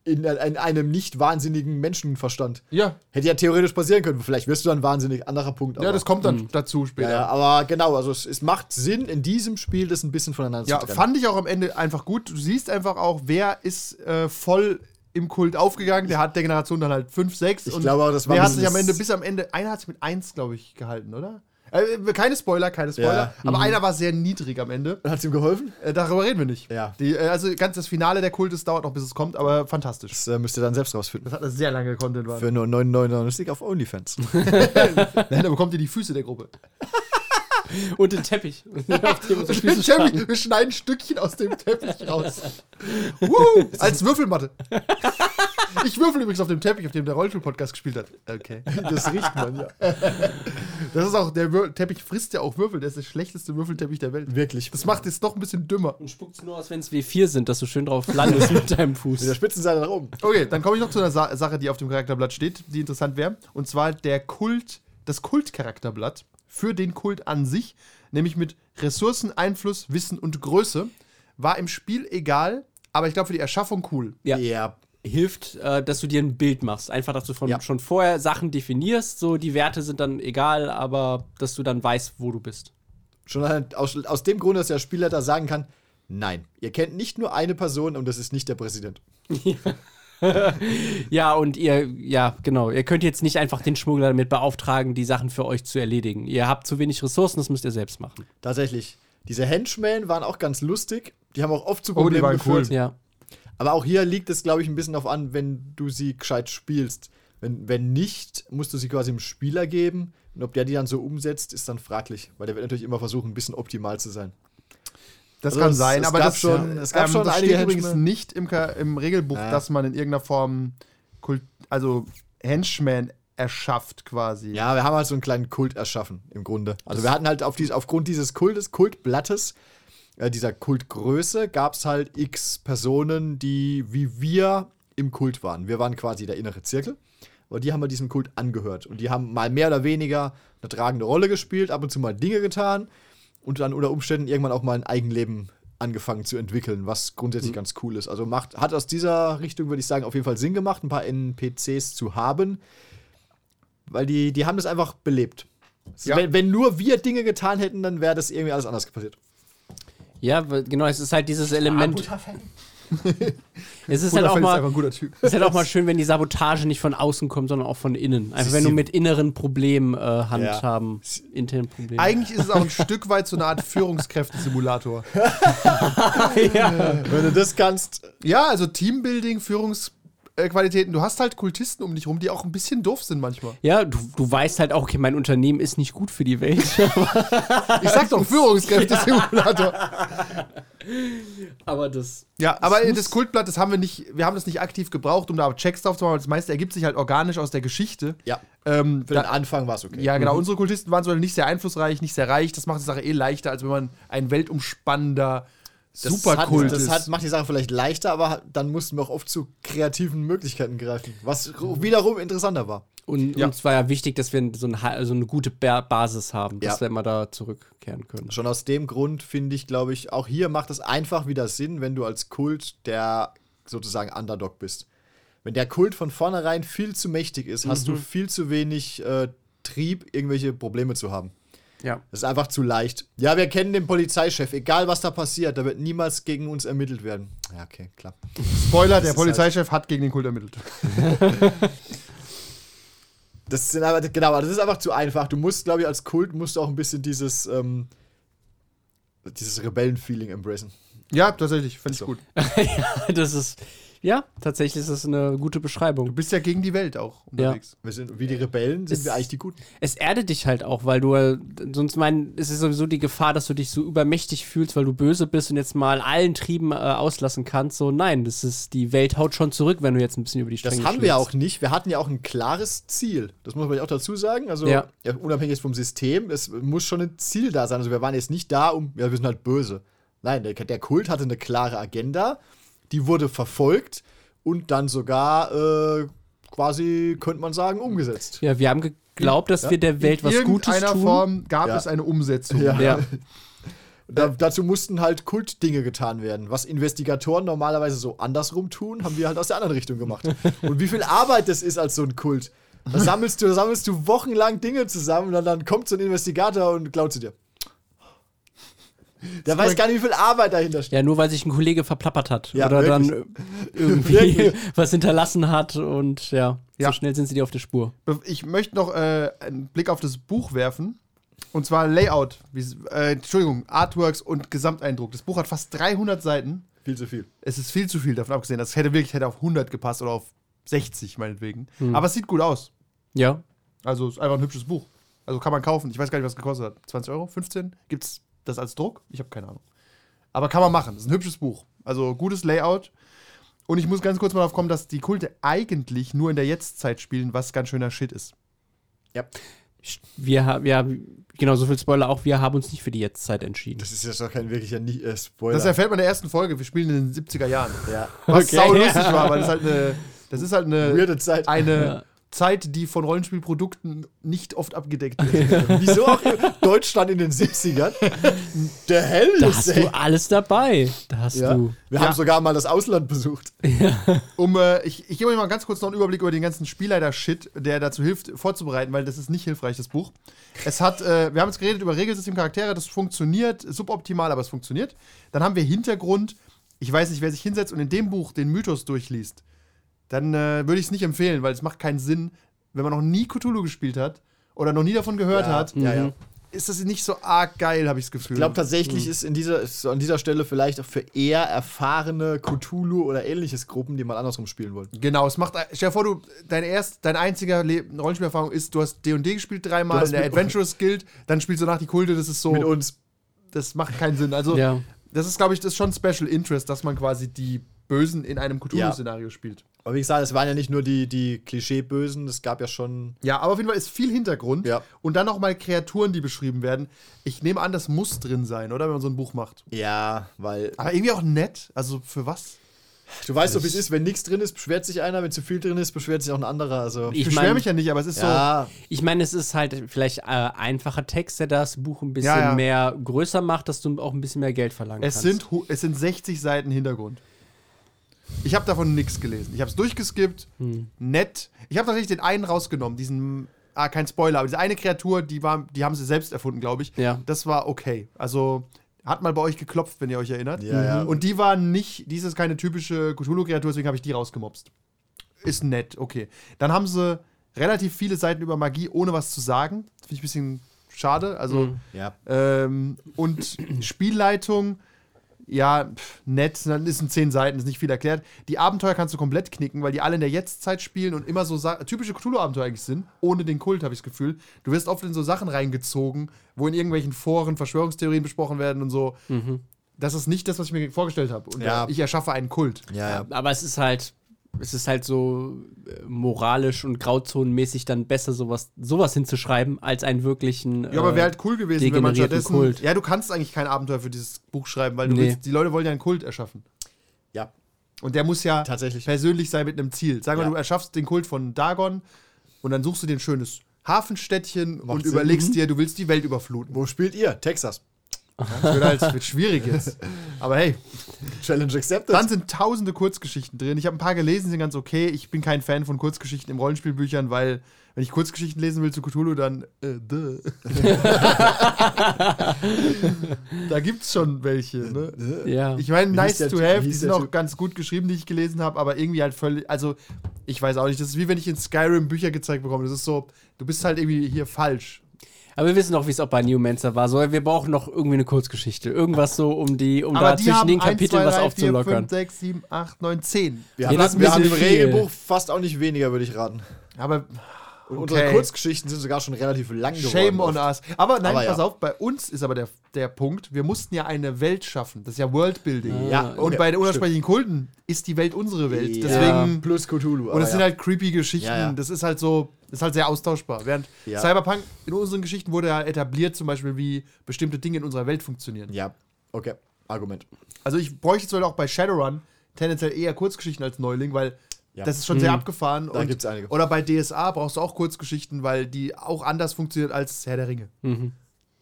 In, in einem nicht wahnsinnigen Menschenverstand. Ja. Hätte ja theoretisch passieren können. Vielleicht wirst du dann wahnsinnig. Anderer Punkt. Ja, das kommt dann dazu später. ja, ja, aber genau, also es, es macht Sinn, in diesem Spiel das ein bisschen voneinander Ja, zu trennen. fand ich auch am Ende einfach gut. Du siehst einfach auch, wer ist äh, voll im Kult aufgegangen. Der hat der Generation dann halt 5, 6. Ich glaube auch, das war ein hat sich am Ende, bis am Ende, einer hat sich mit 1, glaube ich, gehalten, oder? Äh, keine Spoiler, keine Spoiler. Ja. Aber einer war sehr niedrig am Ende. Hat es ihm geholfen? Äh, darüber reden wir nicht. Ja. Die, äh, also ganz das Finale der Kultes dauert noch, bis es kommt, aber fantastisch. Das äh, müsst ihr dann selbst rausfinden. Das hat eine sehr lange Content war. Für nur 9,99 auf OnlyFans. Nein, da bekommt ihr die Füße der Gruppe. Und den Teppich. Jeremy, standen. wir schneiden Stückchen aus dem Teppich raus. Woo, als Würfelmatte. Ich würfel übrigens auf dem Teppich, auf dem der Rollstuhl-Podcast gespielt hat. Okay. Das riecht man, ja. Das ist auch, der Wür Teppich frisst ja auch Würfel. Der ist der schlechteste Würfelteppich der Welt. Wirklich. Das macht es doch ein bisschen dümmer. Und spuckt nur aus, wenn es W4 sind, dass du schön drauf landest mit deinem Mit der Fuß. Spitzenseite nach oben. Okay, dann komme ich noch zu einer Sa Sache, die auf dem Charakterblatt steht, die interessant wäre. Und zwar der Kult, das Kultcharakterblatt für den Kult an sich, nämlich mit Ressourcen, Einfluss, Wissen und Größe, war im Spiel egal, aber ich glaube für die Erschaffung cool. Ja. Ja. hilft, äh, dass du dir ein Bild machst. Einfach, dass du von, Ja. schon vorher Sachen definierst, so die Werte sind dann egal, aber dass du dann weißt, wo du bist. Schon halt aus, aus dem Grund, dass der Spielleiter sagen kann, nein, ihr kennt nicht nur eine Person und das ist nicht der Präsident. Ja, und ihr, ja, genau, ihr könnt jetzt nicht einfach den Schmuggler damit beauftragen, die Sachen für euch zu erledigen. Ihr habt zu wenig Ressourcen, das müsst ihr selbst machen. Tatsächlich. Diese Henchmen waren auch ganz lustig. Die haben auch oft zu Oh, die Problemen waren geführt. cool. Ja. Aber auch hier liegt es, glaube ich, ein bisschen darauf an, wenn du sie gescheit spielst. Wenn, wenn nicht, musst du sie quasi dem Spieler geben. Und ob der die dann so umsetzt, ist dann fraglich. Weil der wird natürlich immer versuchen, ein bisschen optimal zu sein. Das Also kann es- sein, es aber gab das, schon- es gab ähm, schon das steht übrigens nicht im, im Regelbuch, Ja. dass man in irgendeiner Form Kult, also Henchmen erschafft quasi. Ja, wir haben halt so einen kleinen Kult erschaffen, im Grunde. Also wir hatten halt auf dies, aufgrund dieses Kultes, Kultblattes, äh, dieser Kultgröße, gab es halt x Personen, die wie wir im Kult waren. Wir waren quasi der innere Zirkel. Aber die haben wir diesem Kult angehört. Und die haben mal mehr oder weniger eine tragende Rolle gespielt, ab und zu mal Dinge getan und dann unter Umständen irgendwann auch mal ein Eigenleben angefangen zu entwickeln, was grundsätzlich ganz cool ist. Also macht, hat aus dieser Richtung, würde ich sagen, auf jeden Fall Sinn gemacht, ein paar NPCs zu haben, weil die, die haben das einfach belebt. Ja. Wenn, wenn nur wir Dinge getan hätten, dann wäre das irgendwie alles anders passiert. Ja, weil- genau, es ist halt dieses Element. Es ist halt auch ist mal. einfach ein guter Typ. Es ist halt auch mal schön, wenn die Sabotage nicht von außen kommt, sondern auch von innen. Einfach wenn du mit inneren Problemen äh, handhaben, internen Problemen. Eigentlich ist es auch ein Stück weit so eine Art Führungskräftesimulator. Wenn du das kannst, Ja, also Teambuilding, Führungsqualitäten. Du hast halt Kultisten um dich rum, die auch ein bisschen doof sind manchmal. Ja, du, du weißt halt auch, okay, mein Unternehmen ist nicht gut für die Welt. Ich sag doch Führungskräftesimulator. Aber das. Ja, aber das Kultblatt, das haben wir nicht, wir haben das nicht aktiv gebraucht, um da Checks drauf zu machen. weil Das meiste ergibt sich halt organisch aus der Geschichte. ja, Ähm, für da, den Anfang war es okay. ja, genau. Unsere Kultisten waren so nicht sehr einflussreich, nicht sehr reich. Das macht die Sache eh leichter, als wenn man ein weltumspannender Das Superkult hat, das ist. hat, macht die Sache vielleicht leichter, aber dann mussten wir auch oft zu kreativen Möglichkeiten greifen, was wiederum interessanter war. Und Ja. uns war ja wichtig, dass wir so, ein, so eine gute ba Basis haben, dass Ja. wir immer da zurückkehren können. Schon aus dem Grund finde ich, glaube ich, auch hier macht es einfach wieder Sinn, wenn du als Kult der sozusagen Underdog bist. Wenn der Kult von vornherein viel zu mächtig ist, hast du viel zu wenig äh, Trieb, irgendwelche Probleme zu haben. Ja. Das ist einfach zu leicht. Ja, wir kennen den Polizeichef, egal was da passiert, da wird niemals gegen uns ermittelt werden. Ja, okay, klar. Spoiler, der ist Polizeichef hat gegen den Kult ermittelt. Das sind aber, genau, aber das ist einfach zu einfach. Du musst, glaube ich, als Kult musst du auch ein bisschen dieses, ähm, dieses Rebellenfeeling embracen. Ja, tatsächlich, fand ich So. gut. Das ist. Ja, tatsächlich ist das eine gute Du Beschreibung. bist ja gegen die Welt auch unterwegs. Wir sind, wie die Rebellen sind Es- wir eigentlich die Guten. Es erdet dich halt auch, weil du äh, sonst mein, es ist sowieso die Gefahr, dass du dich so übermächtig fühlst, weil du böse bist und jetzt mal allen Trieben äh, auslassen kannst. So, nein, das ist, die Welt haut schon zurück, wenn du jetzt ein bisschen über die Das Stränge haben wir ja schlägst. auch nicht. Wir hatten ja auch ein klares Ziel. Das muss man auch dazu sagen. Also, Ja. ja, unabhängig vom System, es muss schon ein Ziel da sein. Also, wir waren jetzt nicht da, um, ja, wir sind halt böse. Nein, der, der Kult hatte eine klare Agenda, die wurde verfolgt und dann sogar äh, quasi, könnte man sagen, umgesetzt. Ja, wir haben geglaubt, dass Ja. wir der Welt was In Gutes irgendeiner tun. Form gab Ja. es eine Umsetzung. Ja. Ja. Da, dazu mussten halt Kultdinge getan werden. Was Investigatoren normalerweise so andersrum tun, haben wir halt aus der anderen Richtung gemacht. Und wie viel Arbeit das ist als so ein Kult. Da sammelst du, da sammelst du wochenlang Dinge zusammen und dann, dann kommt so ein Investigator und klaut sie dir. Der weiß gar nicht, wie viel Arbeit dahinter steht. Ja, nur weil sich ein Kollege verplappert hat Ja, oder dann wirklich. äh, irgendwie Wirklich. was hinterlassen hat und ja, Ja. so schnell sind sie dir auf der Spur. Ich möchte noch äh, einen Blick auf das Buch werfen. Und zwar Layout, wie, äh, Entschuldigung, Artworks und Gesamteindruck. Das Buch hat fast 300 Seiten. Viel zu viel. Es ist viel zu viel davon abgesehen. Das hätte wirklich hätte auf 100 gepasst oder auf 60 meinetwegen. Aber es sieht gut aus. Ja. Also es ist einfach ein hübsches Buch. Also kann man kaufen. Ich weiß gar nicht, was es gekostet hat. 20 Euro? 15? Gibt es das als Druck? Ich habe keine Ahnung. Aber kann man machen. Das ist ein hübsches Buch. Also gutes Layout. Und ich muss ganz kurz mal darauf kommen, dass die Kulte eigentlich nur in der Jetztzeit spielen, was ganz schöner Shit ist. Ja. Wir haben, ja, genau, so viel Spoiler auch, wir haben uns nicht für die Jetztzeit entschieden. Das ist jetzt doch kein wirklicher Nie äh, Spoiler. Das erfällt man in der ersten Folge. Wir spielen in den 70er Jahren. ja. Was Okay. sau lustig war, aber das ist halt eine, das ist halt eine, Weirde Zeit. eine Ja. Zeit, die von Rollenspielprodukten nicht oft abgedeckt wird. Wieso auch Deutschland in den 70ern? Der Hell Da ist, hast ey. du alles dabei. Da hast Ja. du. Wir Ja. haben sogar mal das Ausland besucht. Um, äh, ich, ich gebe euch mal ganz kurz noch einen Überblick über den ganzen Spielleiter-Shit, der dazu hilft, vorzubereiten, weil das ist nicht hilfreich, das Buch. Es hat, äh, wir haben jetzt geredet über Regelsystem, Charaktere, das funktioniert, suboptimal, aber es funktioniert. Dann haben wir Hintergrund. Ich weiß nicht, wer sich hinsetzt und in dem Buch den Mythos durchliest, dann äh, würde ich es nicht empfehlen, weil es macht keinen Sinn, wenn man noch nie Cthulhu gespielt hat oder noch nie davon gehört Ja, hat, ja, ja. ist das nicht so arg geil, habe ich das Gefühl. Ich glaube tatsächlich ist in dieser, ist an dieser Stelle vielleicht auch für eher erfahrene Cthulhu oder ähnliches Gruppen, die mal andersrum spielen wollen. Genau, es macht. Stell dir vor, du, dein erst, dein einziger Le Rollenspielerfahrung ist, du hast D&D gespielt dreimal in der Adventurous Guild, dann spielst du nach die Kulte, das ist so, Mit uns. das macht keinen Sinn. Also, Ja. das ist, glaube ich, das ist schon Special Interest, dass man quasi die Bösen in einem Cthulhu-Szenario spielt. Aber wie gesagt, es waren ja nicht nur die, die Klischee-Bösen, es gab ja schon. Ja, aber auf jeden Fall ist viel Hintergrund Ja. und dann noch mal Kreaturen, die beschrieben werden. Ich nehme an, das muss drin sein, oder, wenn man so ein Buch macht. Ja, weil. Aber irgendwie auch nett. Also für was? Du weißt doch, wie es ist, wenn nichts drin ist, beschwert sich einer, wenn zu viel drin ist, beschwert sich auch ein anderer. Also. Ich Ich beschwere mein- mich ja nicht, aber es ist ja, Ich meine, es ist halt vielleicht äh, einfacher Text, der das Buch ein bisschen Ja, ja. mehr größer macht, dass du auch ein bisschen mehr Geld verlangen so. Es kannst. sind, es sind 60 Seiten Hintergrund. Ich habe davon nichts gelesen. Ich habe es durchgeskippt. Nett. Ich habe tatsächlich den einen rausgenommen, diesen. Ah, kein Spoiler, aber diese eine Kreatur, die, war, die haben sie selbst erfunden, glaube ich. Ja. Das war okay. Also hat mal bei euch geklopft, wenn ihr euch erinnert. Ja, ja. Und die war nicht, dies ist keine typische Cthulhu-Kreatur, deswegen habe ich die rausgemobst. Ist nett, okay. Dann haben sie relativ viele Seiten über Magie, ohne was zu sagen. Das finde ich ein bisschen schade. Also, ja. ähm, und Spielleitung, ja, pff, nett, dann ist in zehn Seiten, ist nicht viel erklärt. Die Abenteuer kannst du komplett knicken, weil die alle in der Jetztzeit spielen und immer so Sa typische Cthulhu-Abenteuer eigentlich sind, ohne den Kult, habe ich das Gefühl. Du wirst oft in so Sachen reingezogen, wo in irgendwelchen Foren Verschwörungstheorien besprochen werden und so. Das ist nicht das, was ich mir vorgestellt habe. Und Ja. ich erschaffe einen Kult. Ja, ja. Aber es ist halt, es ist halt so äh, moralisch und grauzonenmäßig dann besser, sowas, sowas hinzuschreiben, als einen wirklichen. Ja, aber äh, wäre halt cool gewesen, wenn man degenerierten stattdessen. Kult. Ja, du kannst eigentlich kein Abenteuer für dieses Buch schreiben, weil du Nee. willst, die Leute wollen ja einen Kult erschaffen. Ja, Und der muss ja Tatsächlich. persönlich sein mit einem Ziel. Sagen wir, Ja. du erschaffst den Kult von Dagon und dann suchst du dir ein schönes Hafenstädtchen und Sinn. überlegst dir, du willst die Welt überfluten. Wo spielt ihr? Texas. Das wird halt wird schwierig jetzt. Aber hey, Challenge accepted. dann sind tausende Kurzgeschichten drin. Ich habe ein paar gelesen, die sind ganz okay. Ich bin kein Fan von Kurzgeschichten im Rollenspielbüchern, weil wenn ich Kurzgeschichten lesen will zu Cthulhu, dann äh, duh. da gibt's schon welche, ne? Ja. Ich meine, nice to have, die sind auch ganz gut geschrieben, die ich gelesen habe, aber irgendwie halt völlig, also ich weiß auch nicht, das ist wie wenn ich in Skyrim Bücher gezeigt bekomme. Das ist so, du bist halt irgendwie hier falsch. Aber wir wissen auch, wie es auch bei Newmancer war. So, wir brauchen noch irgendwie eine Kurzgeschichte. Irgendwas so, um die, um aber da die zwischen den 1, Kapiteln 2, was 3, 4, aufzulockern. 5, 6, 7, 8, 9, 10. Wir Ja, haben, das wir haben im. Regelbuch fast auch nicht weniger, würde ich raten. Aber Und Okay. unsere Kurzgeschichten sind sogar schon relativ lang geworden. Shame on us. Aber nein, Aber pass ja. auf, bei uns ist aber der, der Punkt, wir mussten ja eine Welt schaffen. Das ist ja Worldbuilding. Ja, Und okay, bei den unersprechlichen Kulten ist die Welt unsere Welt. Ja, Deswegen. plus Cthulhu. Und es sind halt creepy Geschichten. Das ist halt so, das ist halt sehr austauschbar. Während. Cyberpunk in unseren Geschichten wurde ja etabliert, zum Beispiel, wie bestimmte Dinge in unserer Welt funktionieren. Ja, okay. Argument. Also ich bräuchte Beispiel auch bei Shadowrun tendenziell eher Kurzgeschichten als Neuling, weil Ja. das ist schon sehr abgefahren. Da gibt's einige. Oder bei DSA brauchst du auch Kurzgeschichten, weil die auch anders funktioniert als Herr der Ringe. Mhm.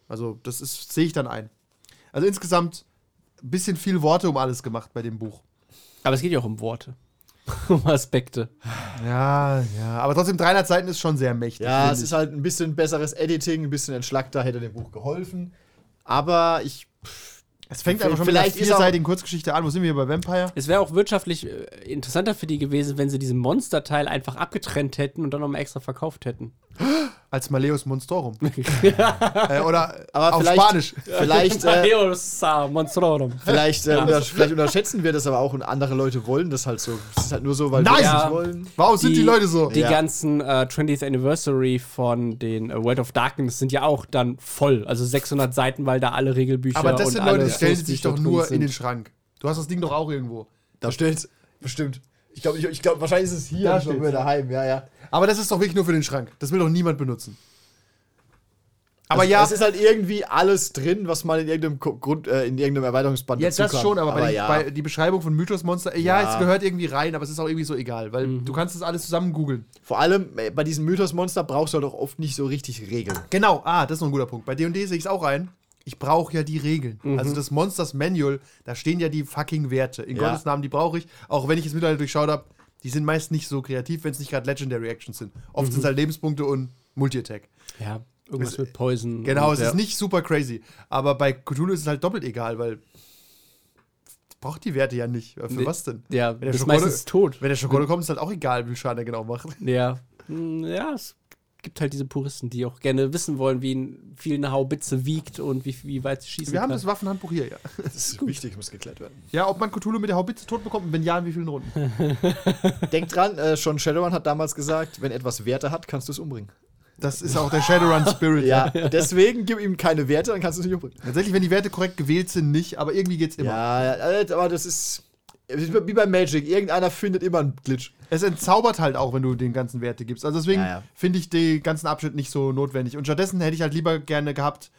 Also das sehe ich dann ein. Also insgesamt ein bisschen viel Worte um alles gemacht bei dem Buch. Aber es geht ja auch um Worte. um Aspekte. Ja, ja, aber trotzdem 300 Seiten ist schon sehr mächtig. Ja, es ich. ist halt ein bisschen besseres Editing, ein bisschen entschlackter, hätte dem Buch geholfen. Aber ich. Es fängt einfach schon mit vielleicht einer ist auch- vierseitigen Kurzgeschichte an. Wo sind wir hier bei Vampire? Es wäre auch wirtschaftlich äh, interessanter für die gewesen, wenn sie diesen Monsterteil einfach abgetrennt hätten und dann nochmal extra verkauft hätten. Als Maleus Monstorum. äh, oder Aber auf vielleicht- Spanisch. Vielleicht, äh, Leosa Monstrorum. vielleicht, äh, unter, vielleicht unterschätzen wir das aber auch und andere Leute wollen das halt so. Es ist halt nur so, weil Nein! wir Ja. wollen. Warum sind die Leute so? Die Ja. ganzen äh, 20th Anniversary von den äh, World of Darkness sind ja auch dann voll. Also 600 Seiten, weil da alle Regelbücher Aber das sind Leute, die stellen sich doch nur sind. in den Schrank. Du hast das Ding doch auch irgendwo. Da steht's. Bestimmt. Ich glaube, ich, ich glaub, wahrscheinlich ist es hier. Da steht's. wir daheim, ja, ja. Aber das ist doch wirklich nur für den Schrank. Das will doch niemand benutzen. Aber Also, ja, Es ist halt irgendwie alles drin, was man in irgendeinem Grund, äh, in irgendeinem Erweiterungsband Jetzt dazu das schon, aber, bei, ja. bei die Beschreibung von Mythosmonster, ja, Ja. es gehört irgendwie rein, aber es ist auch irgendwie so egal, weil du kannst das alles zusammen googeln. Vor allem äh, bei diesem Mythosmonster brauchst du halt auch oft nicht so richtig Regeln. Genau, ah, das ist noch ein guter Punkt. Bei D&D sehe ich es auch ein. Ich brauche ja die Regeln. Also das Monsters Manual, da stehen ja die fucking Werte. In Ja. Gottes Namen, die brauche ich. Auch wenn ich es mittlerweile durchschaut habe, die sind meist nicht so kreativ, wenn es nicht gerade Legendary Actions sind. Oft sind es halt Lebenspunkte und Multi-Attack. Ja, irgendwas mit Poison. Genau, und, es ja. ist nicht super crazy. Aber bei Cthulhu ist es halt doppelt egal, weil braucht die Werte ja nicht. Für Nee. was denn? Ja, Wenn der das ist Schokole- meistens tot. Wenn der Schokolade kommt, ist halt auch egal, wie viel Schaden er genau macht. Ja. Hm, Ja, es gibt halt diese Puristen, die auch gerne wissen wollen, wie ein- viel eine Haubitze wiegt und wie, wie weit sie schießen Wir haben kann. das Waffenhandbuch hier, ja. Das ist wichtig, muss geklärt werden. Ja, ob man Cthulhu mit der Haubitze tot bekommt und wenn ja, in wie vielen Runden? Denkt dran, äh, schon Shadowrun hat damals gesagt, wenn etwas Werte hat, kannst du es umbringen. Das ist auch der Shadowrun Spirit. Ja, deswegen gib ihm keine Werte, dann kannst du es nicht umbringen. Tatsächlich, wenn die Werte korrekt gewählt sind, nicht, aber irgendwie geht's immer. Ja, ja, äh, aber das ist wie bei Magic. Irgendeiner findet immer einen Glitch. Es entzaubert halt auch, wenn du den ganzen Werte gibst. Also deswegen Ja, ja. finde ich den ganzen Abschnitt nicht so notwendig. Und stattdessen hätte ich halt lieber gerne gehabt,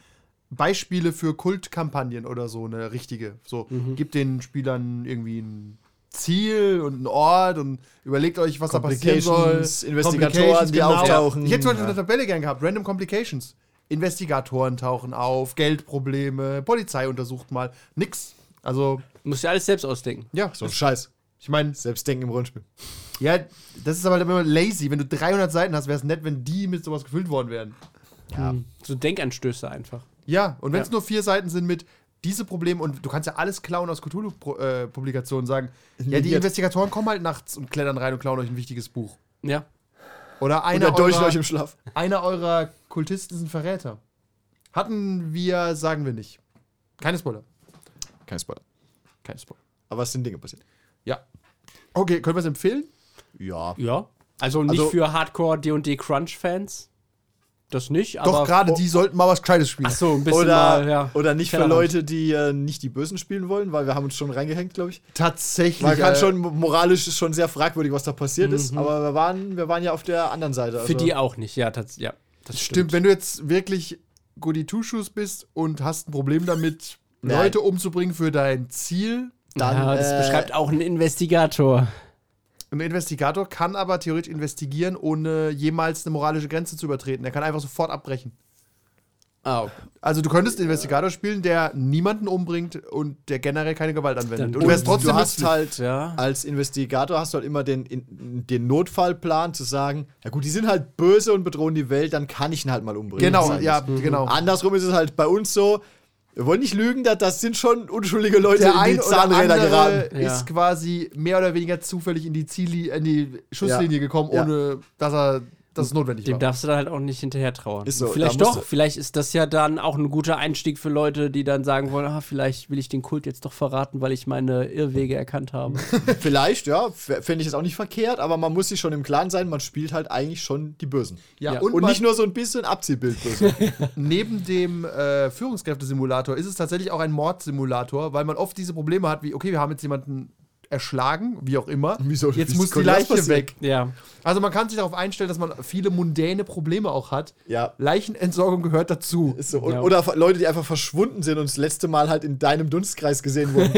Beispiele für Kultkampagnen oder so, eine richtige. So, Mhm. gibt den Spielern irgendwie ein Ziel und einen Ort und überlegt euch, was da passieren soll. Investigatoren, die genau. auftauchen. Ich hätte zum Beispiel Ja. eine Tabelle gern gehabt, Random Complications. Investigatoren tauchen auf, Geldprobleme, Polizei untersucht mal. Nix. Also, Musst ja alles selbst ausdenken. ja, So ein Scheiß. ich meine, Selbstdenken im Rollenspiel. ja, das ist aber immer lazy. Wenn du 300 Seiten hast, wäre es nett, wenn die mit sowas gefüllt worden wären. Ja. Hm. So Denkanstöße einfach. Ja, und wenn es Ja. nur vier Seiten sind mit diese Probleme und du kannst ja alles klauen aus Cthulhu-Publikationen, sagen, ja, die. Investigatoren kommen halt nachts und klettern rein und klauen euch ein wichtiges Buch. Ja. Oder einer erdolchen eurer, euch im Schlaf. einer eurer Kultisten ist ein Verräter. Hatten wir, sagen wir nicht. Keine Spoiler. Kein Spoiler. Keine Spoiler. Aber es sind Dinge passiert. Ja. Okay, können wir es empfehlen? Ja. Ja. Also nicht Also- für Hardcore D&D Crunch-Fans. Das nicht, aber. Doch, gerade die sollten mal was Gescheites spielen. Ach so, ein bisschen Oder, mal, ja. oder nicht für. Leute, die äh, nicht die Bösen spielen wollen, weil wir haben uns schon reingehängt, glaube ich. Tatsächlich. Man kann äh, schon, moralisch ist schon sehr fragwürdig, was da passiert ist, aber wir waren, wir waren ja auf der anderen Seite. Für also- die auch nicht, ja. Das, ja das Stimmt, wenn du jetzt wirklich Goody Two-Shoes bist und hast ein Problem damit, Nein. Leute umzubringen für dein Ziel, Dann, ja, das äh, beschreibt auch ein Investigator. ein Investigator kann aber theoretisch investigieren, ohne jemals eine moralische Grenze zu übertreten. Er kann einfach sofort abbrechen. Okay. Also du könntest einen Investigator spielen, der niemanden umbringt und der generell keine Gewalt anwendet. Dann- Und du wärst Und trotzdem du hast halt Ja. als Investigator hast du halt immer den, in, den Notfallplan zu sagen, ja gut, die sind halt böse und bedrohen die Welt, dann kann ich ihn halt mal umbringen. Genau, ja, halt- genau. Andersrum ist es halt bei uns so, wir wollen nicht lügen, das, das sind schon unschuldige Leute Der in ein die oder Zahnräder andere geraten. Ja. ist quasi mehr oder weniger zufällig in die Zielli in die Schusslinie gekommen, Ja. ohne dass er dass es notwendig Dem war. darfst du dann halt auch nicht hinterher trauern. Ist so, vielleicht doch, vielleicht ist das ja dann auch ein guter Einstieg für Leute, die dann sagen wollen, ah, vielleicht will ich den Kult jetzt doch verraten, weil ich meine Irrwege erkannt habe. Vielleicht, ja, fände ich jetzt auch nicht verkehrt, aber man muss sich schon im Klaren sein, man spielt halt eigentlich schon die Bösen. Ja, Ja. und, Und nicht nur so ein bisschen Abziehbild böse. neben dem äh, Führungskräftesimulator ist es tatsächlich auch ein Mordsimulator, weil man oft diese Probleme hat, wie, okay, wir haben jetzt jemanden erschlagen, wie auch immer. Wieso- jetzt muss die Leiche weg. ja. Also man kann sich darauf einstellen, dass man viele mundäne Probleme auch hat. ja. Leichenentsorgung gehört dazu. Ist so. Und, Ja. Oder Leute, die einfach verschwunden sind und das letzte Mal halt in deinem Dunstkreis gesehen wurden.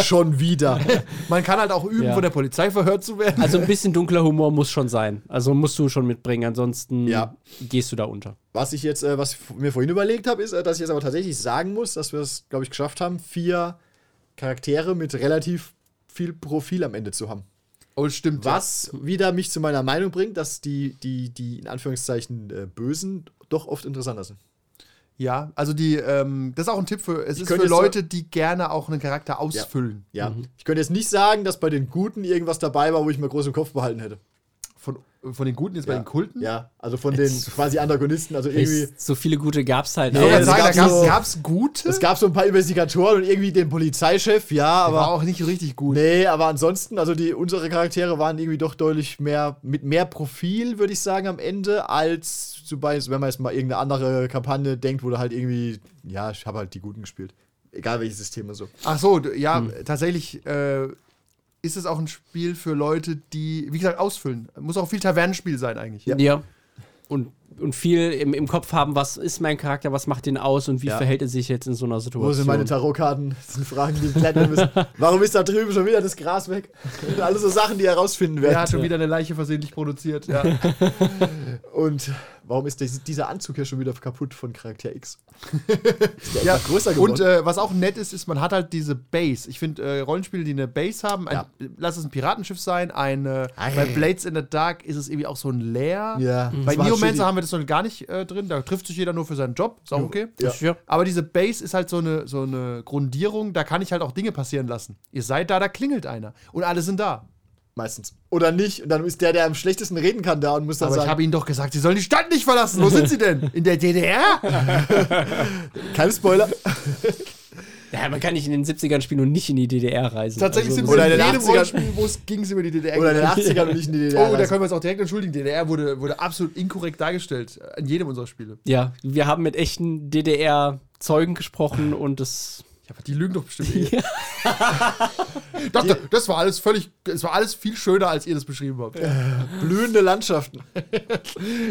Schon wieder. Man kann halt auch üben, Ja. von der Polizei verhört zu werden. Also ein bisschen dunkler Humor muss schon sein. Also musst du schon mitbringen, ansonsten Ja. gehst du da unter. Was ich jetzt, äh, was ich mir vorhin überlegt habe, ist, äh, dass ich jetzt aber tatsächlich sagen muss, dass wir es, glaube ich, geschafft haben, vier Charaktere mit relativ viel Profil am Ende zu haben. oh, stimmt. Was wieder mich zu meiner Meinung bringt, dass die, die, die in Anführungszeichen äh, Bösen doch oft interessanter sind. Ja, also die, ähm, das ist auch ein Tipp für, es ist könnte für Leute, die gerne auch einen Charakter ausfüllen. Ja. Ich könnte jetzt nicht sagen, dass bei den Guten irgendwas dabei war, wo ich mir groß im Kopf behalten hätte. Von, den Guten jetzt bei Ja. den Kulten? Ja, also von den quasi Antagonisten. Also irgendwie. So viele gute gab's halt Nee, Ich auch. wollte es sagen, da gab gab's, so- gab's gute, Es gab so ein paar Investigatoren und irgendwie den Polizeichef, ja, aber aber. auch nicht richtig gut. Nee, aber ansonsten, also die, unsere Charaktere waren irgendwie doch deutlich mehr, mit mehr Profil, würde ich sagen, am Ende, als zum Beispiel, wenn man jetzt mal irgendeine andere Kampagne denkt, wo du halt irgendwie, ja, ich habe halt die Guten gespielt. Egal welches System und so. Ach so, ja, tatsächlich äh, ist es auch ein Spiel für Leute, die, wie gesagt, ausfüllen. Muss auch viel Tavernenspiel sein eigentlich. Ja. Ja. Und und viel im, im Kopf haben, was ist mein Charakter, was macht den aus und wie Ja. verhält er sich jetzt in so einer Situation. Wo sind meine Tarotkarten? Das sind Fragen, die wir klären müssen. Warum ist da drüben schon wieder das Gras weg? Alles so Sachen, die herausfinden werden. Wer hat schon wieder eine Leiche versehentlich produziert? Ja. Und warum ist dies- dieser Anzug hier schon wieder kaputt von Charakter X? ja. größer geworden? Und äh, was auch nett ist, ist, man hat halt diese Base. Ich finde äh, Rollenspiele, die eine Base haben, ein, Ja. lass es ein Piratenschiff sein, ein, äh, Ei. bei Blades in the Dark ist es irgendwie auch so ein Leer. Ja, Bei Neomancer haben wir das noch gar nicht äh, drin. Da trifft sich jeder nur für seinen Job. Ist auch okay. Ja. Ja. Aber diese Base ist halt so eine, so eine Grundierung, da kann ich halt auch Dinge passieren lassen. Ihr seid da, da klingelt einer. Und alle sind da. Meistens. Oder nicht. Und dann ist der, der am schlechtesten reden kann, da und muss dann Aber ich sagen, habe ihnen doch gesagt, sie sollen die Stadt nicht verlassen. Wo sind sie denn? In der DDR? keine Spoiler. Ja, man kann nicht in den 70ern spielen und nicht in die DDR reisen. Tatsächlich sind also, sie Oder in in den jedem 80ern. Rollenspiel, wo es ging, sie über die DDR. Oder in den gegangen. 80ern und nicht in die DDR. Oh, da können wir uns auch direkt entschuldigen. DDR wurde, wurde absolut inkorrekt dargestellt. In jedem unserer Spiele. Ja, wir haben mit echten DDR-Zeugen gesprochen und das. Ja, aber die lügen doch bestimmt. eh. Ich dachte, das war alles völlig, das war alles viel schöner, als ihr das beschrieben habt. Blühende Landschaften.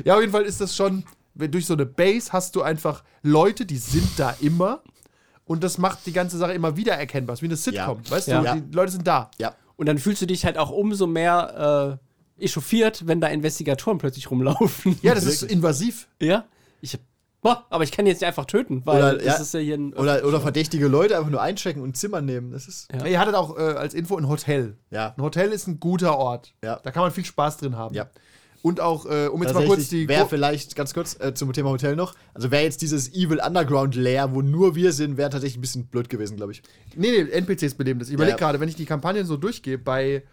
Ja, auf jeden Fall ist das schon, wenn durch so eine Base hast du einfach Leute, die sind da immer. Und das macht die ganze Sache immer wieder erkennbar. Es ist wie eine Sitcom. Ja. Weißt Ja. du, Ja. die Leute sind da. Ja. Und dann fühlst du dich halt auch umso mehr äh, echauffiert, wenn da Investigatoren plötzlich rumlaufen. Ja, das ist invasiv. Ja? Ich hab, boah, aber ich kann jetzt nicht einfach töten, weil Oder, das ja. ist ja hier ein. Oder, oder verdächtige Leute einfach nur einchecken und Zimmer nehmen. Das ist. Ja. Ihr hattet auch äh, als Info ein Hotel. Ja. Ein Hotel ist ein guter Ort. Ja. Da kann man viel Spaß drin haben. Ja. Und auch, äh, um jetzt mal kurz die. wäre Gru- vielleicht ganz kurz äh, zum Thema Hotel noch. Also wäre jetzt dieses Evil Underground Lair, wo nur wir sind, wäre tatsächlich ein bisschen blöd gewesen, glaube ich. Nee, nee, NPCs beleben das. Ich überlege Ja. gerade, wenn ich die Kampagnen so durchgehe, bei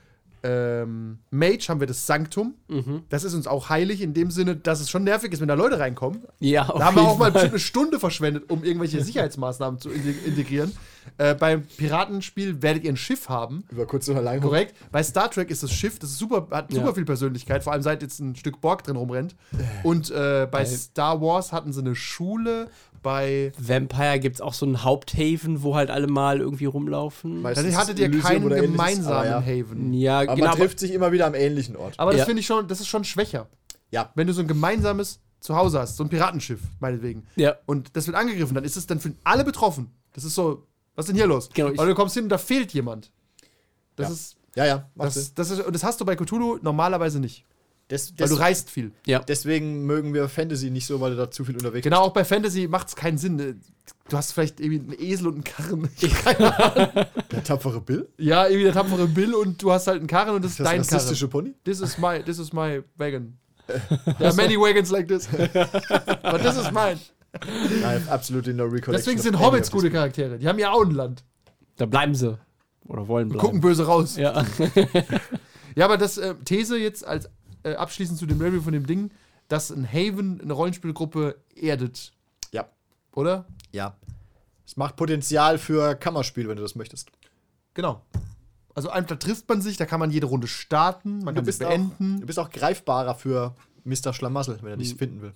ähm, Mage haben wir das Sanktum. Mhm. Das ist uns auch heilig in dem Sinne, dass es schon nervig ist, wenn da Leute reinkommen. ja, auf Da haben wir auch mal bestimmt eine Stunde verschwendet, um irgendwelche Sicherheitsmaßnahmen zu integ- integrieren. Äh, beim Piratenspiel werdet ihr ein Schiff haben. Über kurz oder lang. Korrekt. Bei Star Trek ist das Schiff, das ist super, hat super Ja. viel Persönlichkeit, vor allem seit jetzt ein Stück Borg drin rumrennt. Und äh, bei Star Wars hatten sie eine Schule. Bei Vampire gibt es auch so einen Haupthaven, wo halt alle mal irgendwie rumlaufen. Meistens dann hattet ihr keinen gemeinsamen aber ja. Haven. ja, Aber genau. man trifft sich immer wieder am ähnlichen Ort. Aber das Ja. finde ich schon, das ist schon schwächer. Ja. Wenn du so ein gemeinsames Zuhause hast, so ein Piratenschiff, meinetwegen. Ja. Und das wird angegriffen, dann ist es dann für alle betroffen. Das ist so, was ist denn hier los? Genau, Oder du kommst hin und da fehlt jemand. Das Ja. ist, Ja, ja. das, das ist, und das hast du bei Cthulhu normalerweise nicht. Des, Weil des, du reist viel. ja. deswegen mögen wir Fantasy nicht so, weil du da zu viel unterwegs Genau, auch bei Fantasy macht es keinen Sinn. Du hast vielleicht irgendwie einen Esel und einen Karren. bist. Der tapfere Bill? ja, irgendwie der tapfere Bill und du hast halt einen Karren und das ist Das dein rassistische Karren. Pony? This is my, this is my wagon. There are many wagons like this. But this is mine. Nein, absolutely no recollection. Deswegen sind Hobbits gute. Charaktere. Die haben ja auch ein Land. Da bleiben sie. Oder wollen bleiben. Gucken böse raus. Ja. Ja, aber das äh, These jetzt als äh, abschließend zu dem Review von dem Ding, dass ein Haven eine Rollenspielgruppe erdet, Ja, oder? ja. Es macht Potenzial für Kammerspiel, wenn du das möchtest. Genau. Also einfach da trifft man sich, da kann man jede Runde starten, man Du kann sie bist, auch, beenden. du bist auch greifbarer für Mr. Schlamassel, wenn er dich finden will.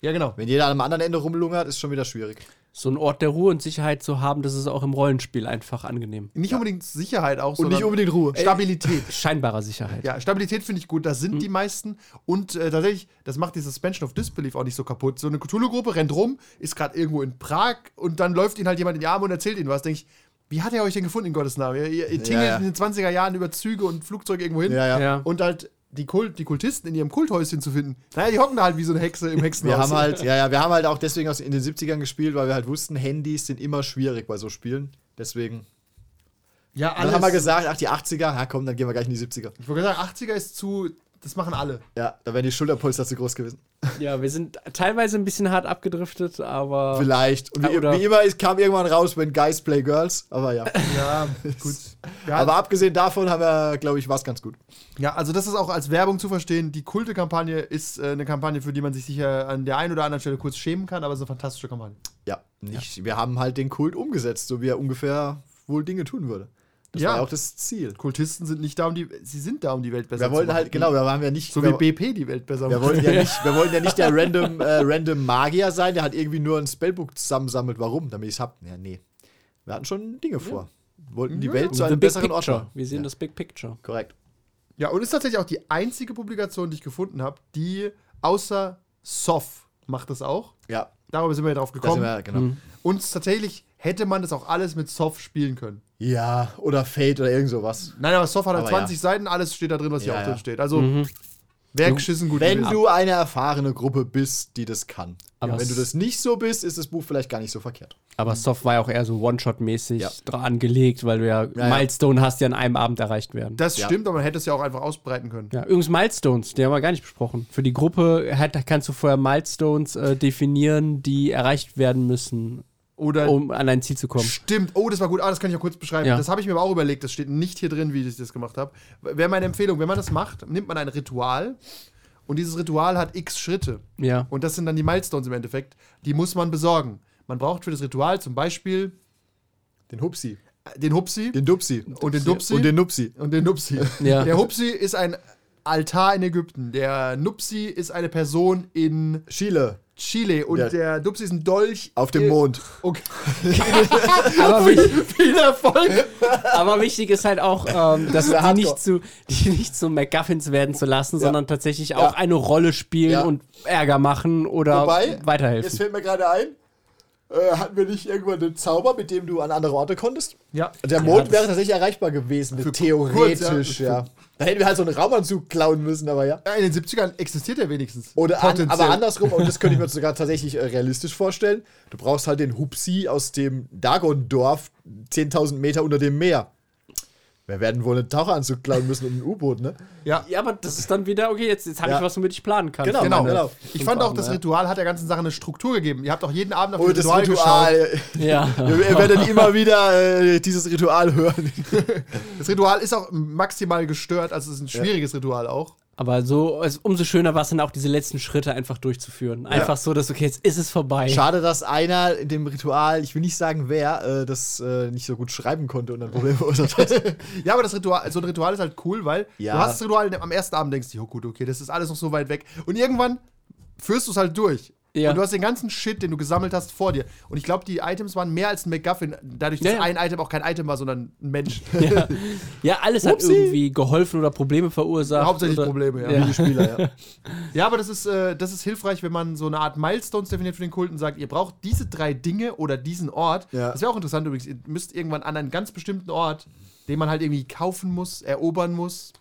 Ja, genau. Wenn jeder am anderen Ende rumlungert, ist schon wieder schwierig. So einen Ort der Ruhe und Sicherheit zu haben, das ist auch im Rollenspiel einfach angenehm. Nicht unbedingt Sicherheit auch, Und nicht sondern unbedingt Ruhe. Stabilität. Scheinbarer Sicherheit. Ja, Stabilität finde ich gut, da sind die meisten. Und äh, tatsächlich, das macht die Suspension of Disbelief auch nicht so kaputt. So eine Cthulhu-Gruppe rennt rum, ist gerade irgendwo in Prag und dann läuft ihnen halt jemand in die Arme und erzählt ihnen was. Denke ich, wie hat er euch denn gefunden in Gottes Namen? Ihr, ihr, ihr tingelt ja. in den 20er Jahren über Züge und Flugzeuge irgendwo hin. Ja, ja. Ja. Und halt die, Kult, die Kultisten in ihrem Kulthäuschen zu finden. Naja, die hocken da halt wie so eine Hexe im Hexenhaus. Wir haben halt, ja, ja, wir haben halt auch deswegen aus, in den 70ern gespielt, weil wir halt wussten, Handys sind immer schwierig bei so Spielen. Deswegen. ja, Dann haben wir gesagt, ach, die 80er, ja komm, dann gehen wir gleich in die 70er. Ich wollte sagen, 80er ist zu, das machen alle. Ja, da wären die Schulterpolster zu groß gewesen. Ja, wir sind teilweise ein bisschen hart abgedriftet, aber. Vielleicht. Und wie, Ja, wie immer, es kam irgendwann raus, wenn Guys play Girls. Aber ja. Ja, gut. Ja, Aber abgesehen davon haben wir, glaube ich, war es ganz gut. Ja, also das ist auch als Werbung zu verstehen. Die Kulte-Kampagne ist äh, eine Kampagne, für die man sich sicher an der einen oder anderen Stelle kurz schämen kann, aber es ist eine fantastische Kampagne. Ja, nicht, wir haben halt den Kult umgesetzt, so wie er ungefähr wohl Dinge tun würde. Das Ja. war ja auch das Ziel. Kultisten sind nicht da, um die, sie sind da, um die Welt besser Wir zu wollten machen. halt, genau, wir waren ja nicht. So wir, wie BP die Welt besser wir macht. wollten ja nicht, wir wollten ja nicht der random, äh, random Magier sein, der halt irgendwie nur ein Spellbook zusammensammelt. Warum? Damit ich es hab. Ja, nee. Wir hatten schon Dinge vor. Wir wollten die Welt zu einem besseren Ort machen. Wir sehen ja, das Big Picture. Korrekt. Ja, und ist tatsächlich auch die einzige Publikation, die ich gefunden habe, die außer Soft macht das auch. Ja, Darüber sind wir ja drauf das gekommen. sind wir, genau. Und tatsächlich hätte man das auch alles mit Soft spielen können. Ja, oder Fate oder irgend sowas. Nein, aber Soft hat halt Aber 20 Seiten, alles steht da drin, was hier Ja, auch ja. drin steht. Also, wäre geschissen gut Wenn du eine erfahrene Gruppe bist, die das kann. Aber Wenn du das nicht so bist, ist das Buch vielleicht gar nicht so verkehrt. Aber Soft war ja auch eher so One-Shot-mäßig Ja. dran angelegt, weil du ja, ja. Milestone hast, die an einem Abend erreicht werden. Das Ja. stimmt, aber man hätte es ja auch einfach ausbreiten können. ja, übrigens Milestones, die haben wir gar nicht besprochen. Für die Gruppe hat, kannst du vorher Milestones äh, definieren, die erreicht werden müssen, Oder um an ein Ziel zu kommen. Stimmt. Oh, das war gut. Ah, das kann ich ja kurz beschreiben. Ja. Das habe ich mir aber auch überlegt. Das steht nicht hier drin, wie ich das gemacht habe. Wäre meine Empfehlung, wenn man das macht, nimmt man ein Ritual und dieses Ritual hat x Schritte. Ja. Und das sind dann die Milestones im Endeffekt. Die muss man besorgen. Man braucht für das Ritual zum Beispiel Den Hupsi. den Hupsi Den Dupsi. und den Dupsi Und den Nupsi. und den Nupsi. Ja. Der Hupsi ist ein Altar in Ägypten. Der Nupsi ist eine Person in Chile. Chile und Der- der Dupsi ist ein Dolch Auf dem äh, Mond. Okay. Aber, Viel Erfolg. aber wichtig ist halt auch, ähm, dass die nicht, zu, die nicht zu MacGuffins werden zu lassen, sondern tatsächlich auch Ja. eine Rolle spielen Ja. und Ärger machen oder Wobei, weiterhelfen. Jetzt fällt mir gerade ein, äh, hatten wir nicht irgendwann einen Zauber, mit dem du an andere Orte konntest? Ja. Der Mond das- wäre tatsächlich erreichbar gewesen, theoretisch, kurz, ja. Da hätten wir halt so einen Raumanzug klauen müssen, aber ja. In den 70ern existiert er wenigstens. Oder an, aber andersrum, und das könnte ich mir sogar tatsächlich äh, realistisch vorstellen, du brauchst halt den Hupsi aus dem Dagondorf 10.000 Meter unter dem Meer. Wir werden wohl einen Taucheranzug klauen müssen und ein U-Boot, ne? Ja. ja, aber das ist dann wieder, okay, jetzt, jetzt habe Ja. ich was, womit ich planen kann. Genau, Genau. genau. Ich fand auch, das ja. Ritual hat der ganzen Sache eine Struktur gegeben. Ihr habt auch jeden Abend auf Und das das Ritual, geschaut. Ritual, Ja. ihr werdet immer wieder äh, dieses Ritual hören. Das Ritual ist auch maximal gestört, also es ist ein schwieriges Ritual auch. Aber so, es, umso schöner war es dann auch, diese letzten Schritte einfach durchzuführen. Einfach so, dass, okay, jetzt ist es vorbei. Schade, dass einer in dem Ritual, ich will nicht sagen wer, äh, das äh, nicht so gut schreiben konnte und dann Probleme verursacht hat. Ja, aber das Ritual, so ein Ritual ist halt cool, weil Ja. du hast das Ritual am ersten Abend denkst du, oh gut, okay, das ist alles noch so weit weg. Und irgendwann führst du es halt durch. Ja. Und du hast den ganzen Shit, den du gesammelt hast, vor dir. Und ich glaube, die Items waren mehr als ein MacGuffin, dadurch, dass Ja, ja. ein Item auch kein Item war, sondern ein Mensch. Ja, ja alles hat Upsi. irgendwie geholfen oder Probleme verursacht. Hauptsächlich oder, Probleme, ja. Ja. Wie die Spieler, ja. ja, aber das ist, äh, das ist hilfreich, wenn man so eine Art Milestones definiert für den Kult und sagt, ihr braucht diese drei Dinge oder diesen Ort. Ja. Das wäre auch interessant übrigens. Ihr müsst irgendwann an einen ganz bestimmten Ort, den man halt irgendwie kaufen muss, erobern muss.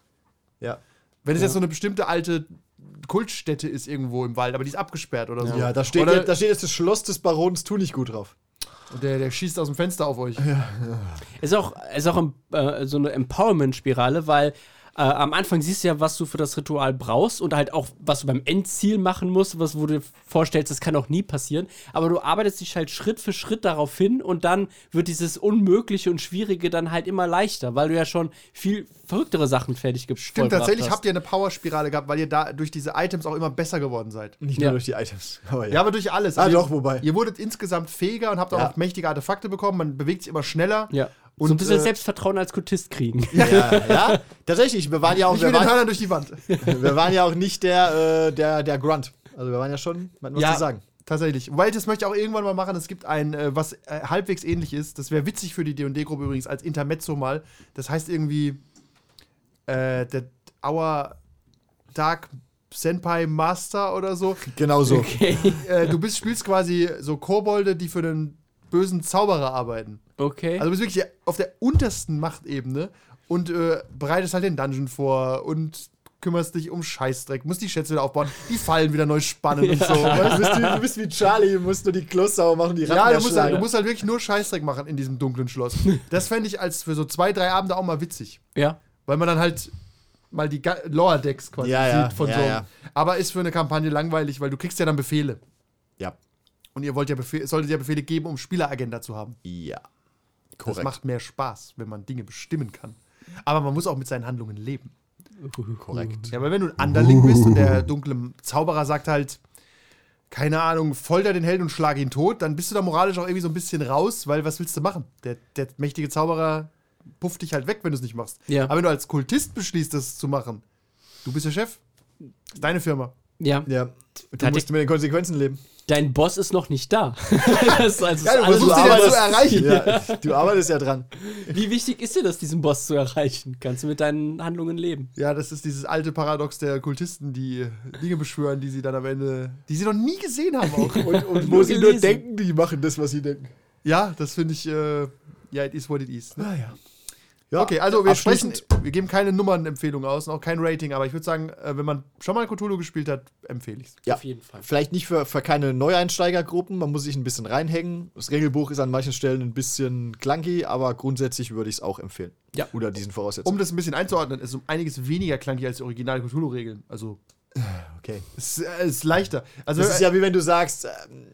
ja. Wenn es jetzt so eine bestimmte alte Kultstätte ist irgendwo im Wald, aber die ist abgesperrt oder so. ja, da steht, oder jetzt, da steht jetzt das Schloss des Barons Tunichgut drauf. und der, der schießt aus dem Fenster auf euch. Ist auch, ist auch äh, so eine Empowerment-Spirale, weil äh, am Anfang siehst du ja, was du für das Ritual brauchst und halt auch, was du beim Endziel machen musst, was wo du dir vorstellst, das kann auch nie passieren. Aber du arbeitest dich halt Schritt für Schritt darauf hin und dann wird dieses Unmögliche und Schwierige dann halt immer leichter, weil du ja schon viel verrücktere Sachen fertig gibst. Stimmt, tatsächlich habt ihr eine Powerspirale gehabt, weil ihr da durch diese Items auch immer besser geworden seid. Nicht Ja. nur durch die Items. Aber Ja, aber durch alles. Ah, Also doch, wobei. Ihr wurdet insgesamt fähiger und habt Ja. auch mächtige Artefakte bekommen. Man bewegt sich immer schneller. Ja. Und, so ein bisschen äh, Selbstvertrauen als Kultist kriegen. ja, ja, tatsächlich. Wir waren ja auch, Ich wir den waren, durch die Wand. wir waren ja auch nicht der, äh, der, der Grunt. Also wir waren ja schon, man muss ja. sagen. tatsächlich. Weil das möchte ich auch irgendwann mal machen. Es gibt ein, äh, was äh, halbwegs ähnlich ist. Das wäre witzig für die D&D-Gruppe übrigens als Intermezzo mal. Das heißt irgendwie äh, der Our Dark Senpai Master oder so. Genau so. Okay. äh, du bist, spielst quasi so Kobolde, die für einen bösen Zauberer arbeiten. Okay. Also du bist wirklich auf der untersten Machtebene und äh, bereitest halt den Dungeon vor und kümmerst dich um Scheißdreck, musst die Schätze wieder aufbauen, die Fallen wieder neu spannen und so. Du bist, wie, du bist wie Charlie, du musst nur die Klos sauber machen, die Ratten Ja, du musst, halt, du musst halt wirklich nur Scheißdreck machen in diesem dunklen Schloss. Das fände ich als für so zwei, drei Abende auch mal witzig. ja. Weil man dann halt mal die Ga- Lower Decks quasi Ja, ja, sieht von ja, so. ja. Aber ist für eine Kampagne langweilig, weil du kriegst ja dann Befehle. ja. Und ihr wollt ja Befehle, solltet ja Befehle geben, um Spieleragenda zu haben. Ja. Das Korrekt. macht mehr Spaß, wenn man Dinge bestimmen kann. Aber man muss auch mit seinen Handlungen leben. Korrekt. Ja, weil wenn du ein Underling bist und der dunkle Zauberer sagt halt, keine Ahnung, folter den Helden und schlag ihn tot, dann bist du da moralisch auch irgendwie so ein bisschen raus, weil was willst du machen? Der, der mächtige Zauberer pufft dich halt weg, wenn du es nicht machst. Ja. Aber wenn du als Kultist beschließt, das zu machen, du bist der Chef, ist deine Firma. Ja. Ja. Du Hat musst mit den Konsequenzen leben. Dein Boss ist noch nicht da. das also Ja, du alles versuchst ihn ja aber zu erreichen. Ja, du arbeitest ja dran. Wie wichtig ist dir das, diesen Boss zu erreichen? Kannst du mit deinen Handlungen leben? Ja, das ist dieses alte Paradox der Kultisten, die Dinge beschwören, die sie dann am Ende, die sie noch nie gesehen haben auch. Und, und wo Nur sie nur gelesen. denken, die machen das, was sie denken. ja, das finde ich, äh, ja, it is what it is. Ne? Naja. Ja, Okay, also wir sprechen, wir geben keine Nummernempfehlung aus, und auch kein Rating, aber ich würde sagen, äh, wenn man schon mal Cthulhu gespielt hat, empfehle ich es. Ja, Auf jeden Fall. Vielleicht nicht für, für keine Neueinsteigergruppen, man muss sich ein bisschen reinhängen. Das Regelbuch ist an manchen Stellen ein bisschen clunky, aber grundsätzlich würde ich es auch empfehlen. Ja. Unter diesen Voraussetzungen. Um das ein bisschen einzuordnen, ist um einiges weniger clunky als die originale Cthulhu-Regeln. Also, okay. es ist, äh, es ist leichter. Also, Das ist ja wie wenn du sagst, ähm,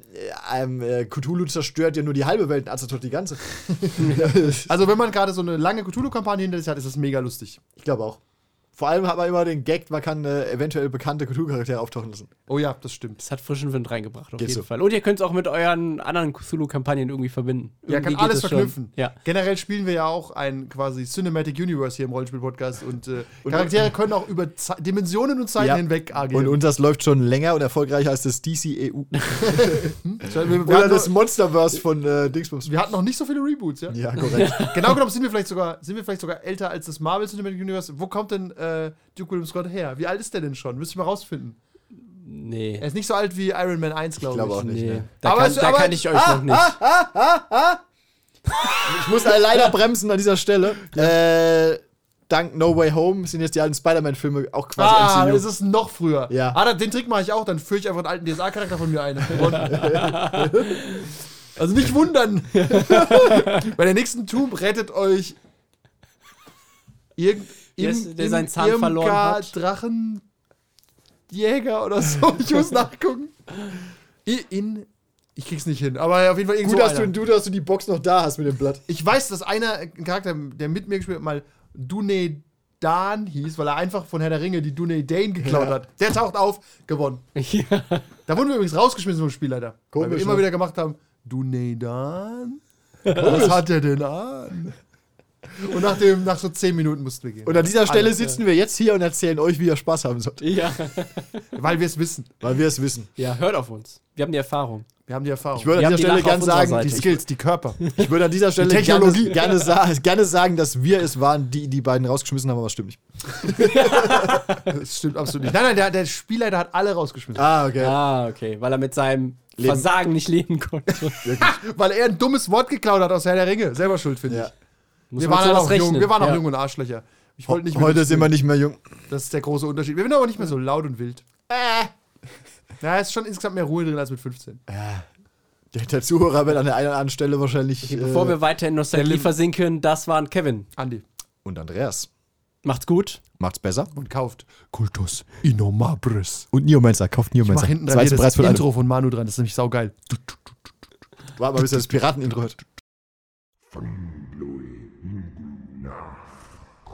äh, Cthulhu zerstört ja nur die halbe Welt, also die ganze. also wenn man gerade so eine lange Cthulhu-Kampagne hinter sich hat, ist das mega lustig. Ich glaube auch. Vor allem hat man immer den Gag, man kann äh, eventuell bekannte Cthulhu-Charaktere auftauchen lassen. Oh ja, das stimmt. Das hat frischen Wind reingebracht, auf Geht jeden so. Fall. Und ihr könnt es auch mit euren anderen Cthulhu-Kampagnen irgendwie verbinden. Ja, Irgendwie kann geht alles verknüpfen. Ja. Generell spielen wir ja auch ein quasi Cinematic Universe hier im Rollenspiel-Podcast und, äh, Charaktere können auch über Ze Dimensionen und Zeiten Ja. hinweg agieren. Und, und das läuft schon länger und erfolgreicher als das DC-EU. wir, Oder das Monsterverse von äh, Dingsbums. wir hatten noch nicht so viele Reboots, ja? Ja, korrekt. Genau genommen sind wir vielleicht sogar, sind wir vielleicht sogar älter als das Marvel Cinematic Universe. Wo kommt denn äh, Duke William Scott her? Wie alt ist der denn schon? Müsste ich mal rausfinden. Nee. Er ist nicht so alt wie Iron Man 1, glaube ich. glaube auch nicht. nee. ne? Da, Aber kann, es- da aber- kann ich euch Ah, noch nicht. Ich muss da leider bremsen an dieser Stelle. Äh, dank No Way Home sind jetzt die alten Spider-Man-Filme auch quasi Ah, MCU. es ist noch früher. Ja. Ah, da- den Trick mache ich auch, dann führe ich einfach einen alten DSA-Charakter von mir ein. also nicht wundern. Bei der nächsten Tomb rettet euch irgend, Der ist- der seinen Zahn verloren hat. Drachenjäger oder so. Ich muss nachgucken. In, ich krieg's nicht hin, aber auf jeden Fall irgendwo Gut, dass du, einer. du, dass du die Box noch da hast mit dem Blatt. Ich weiß, dass einer, ein Charakter, der mit mir gespielt hat, mal Dune Dan hieß, weil er einfach von Herr der Ringe die Dune Dane geklaut Ja. hat. Der taucht auf, gewonnen. Ja. Da wurden wir übrigens rausgeschmissen vom Spielleiter. weil wir Komisch, immer ne? wieder gemacht haben, Dune Dan? Was hat der denn an? Und nach, dem, nach so 10 Minuten mussten wir gehen. Und an dieser Stelle Alles, sitzen wir jetzt hier und erzählen euch, wie ihr Spaß haben sollt. ja. Ja, weil wir es wissen. Weil wir es wissen. Ja, hört auf uns. Wir haben die Erfahrung. Wir haben die Erfahrung. Ich würde Wir an dieser die Stelle gerne sagen, die Seite. Skills, die Körper. ich würde an dieser Stelle Technologie. Gerne, gerne, gerne sagen, dass wir es waren, die die beiden rausgeschmissen haben, aber das stimmt nicht. Das stimmt absolut nicht. Nein, nein, der, der Spielleiter hat alle rausgeschmissen. Ah, okay. Ah, okay. Weil er mit seinem Leben. Versagen nicht leben konnte. Weil er ein dummes Wort geklaut hat aus Herr der Ringe. Selber schuld, finde Ja. ich. Muss Wir waren, halt auch jung, rechnen. wir waren auch Ja. jung und Arschlöcher. Ich wollte nicht Heute sind wir nicht mehr jung. Das ist der große Unterschied. Wir sind aber nicht mehr so laut und wild. Äh. Ja, es ist schon insgesamt mehr Ruhe drin als mit 15. Der, der Zuhörer wird an der einen oder anderen Stelle wahrscheinlich. Okay, bevor äh, wir weiter in Nostalgie versinken, das waren Kevin. Andi. und Andreas. Macht's gut. Macht's besser. Und kauft Kultus Innomabris. Und Neomancer, kauft Ich mach Neomancer. hinten dran Preis das von allem. Intro von Manu dran. Das ist nämlich saugeil. Warte mal, bis er das Piraten-Intro hört.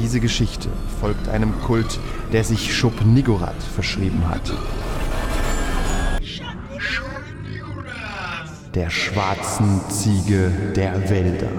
Diese Geschichte folgt einem Kult, der sich Schub-Nigorath verschrieben hat. Der schwarzen Ziege der Wälder.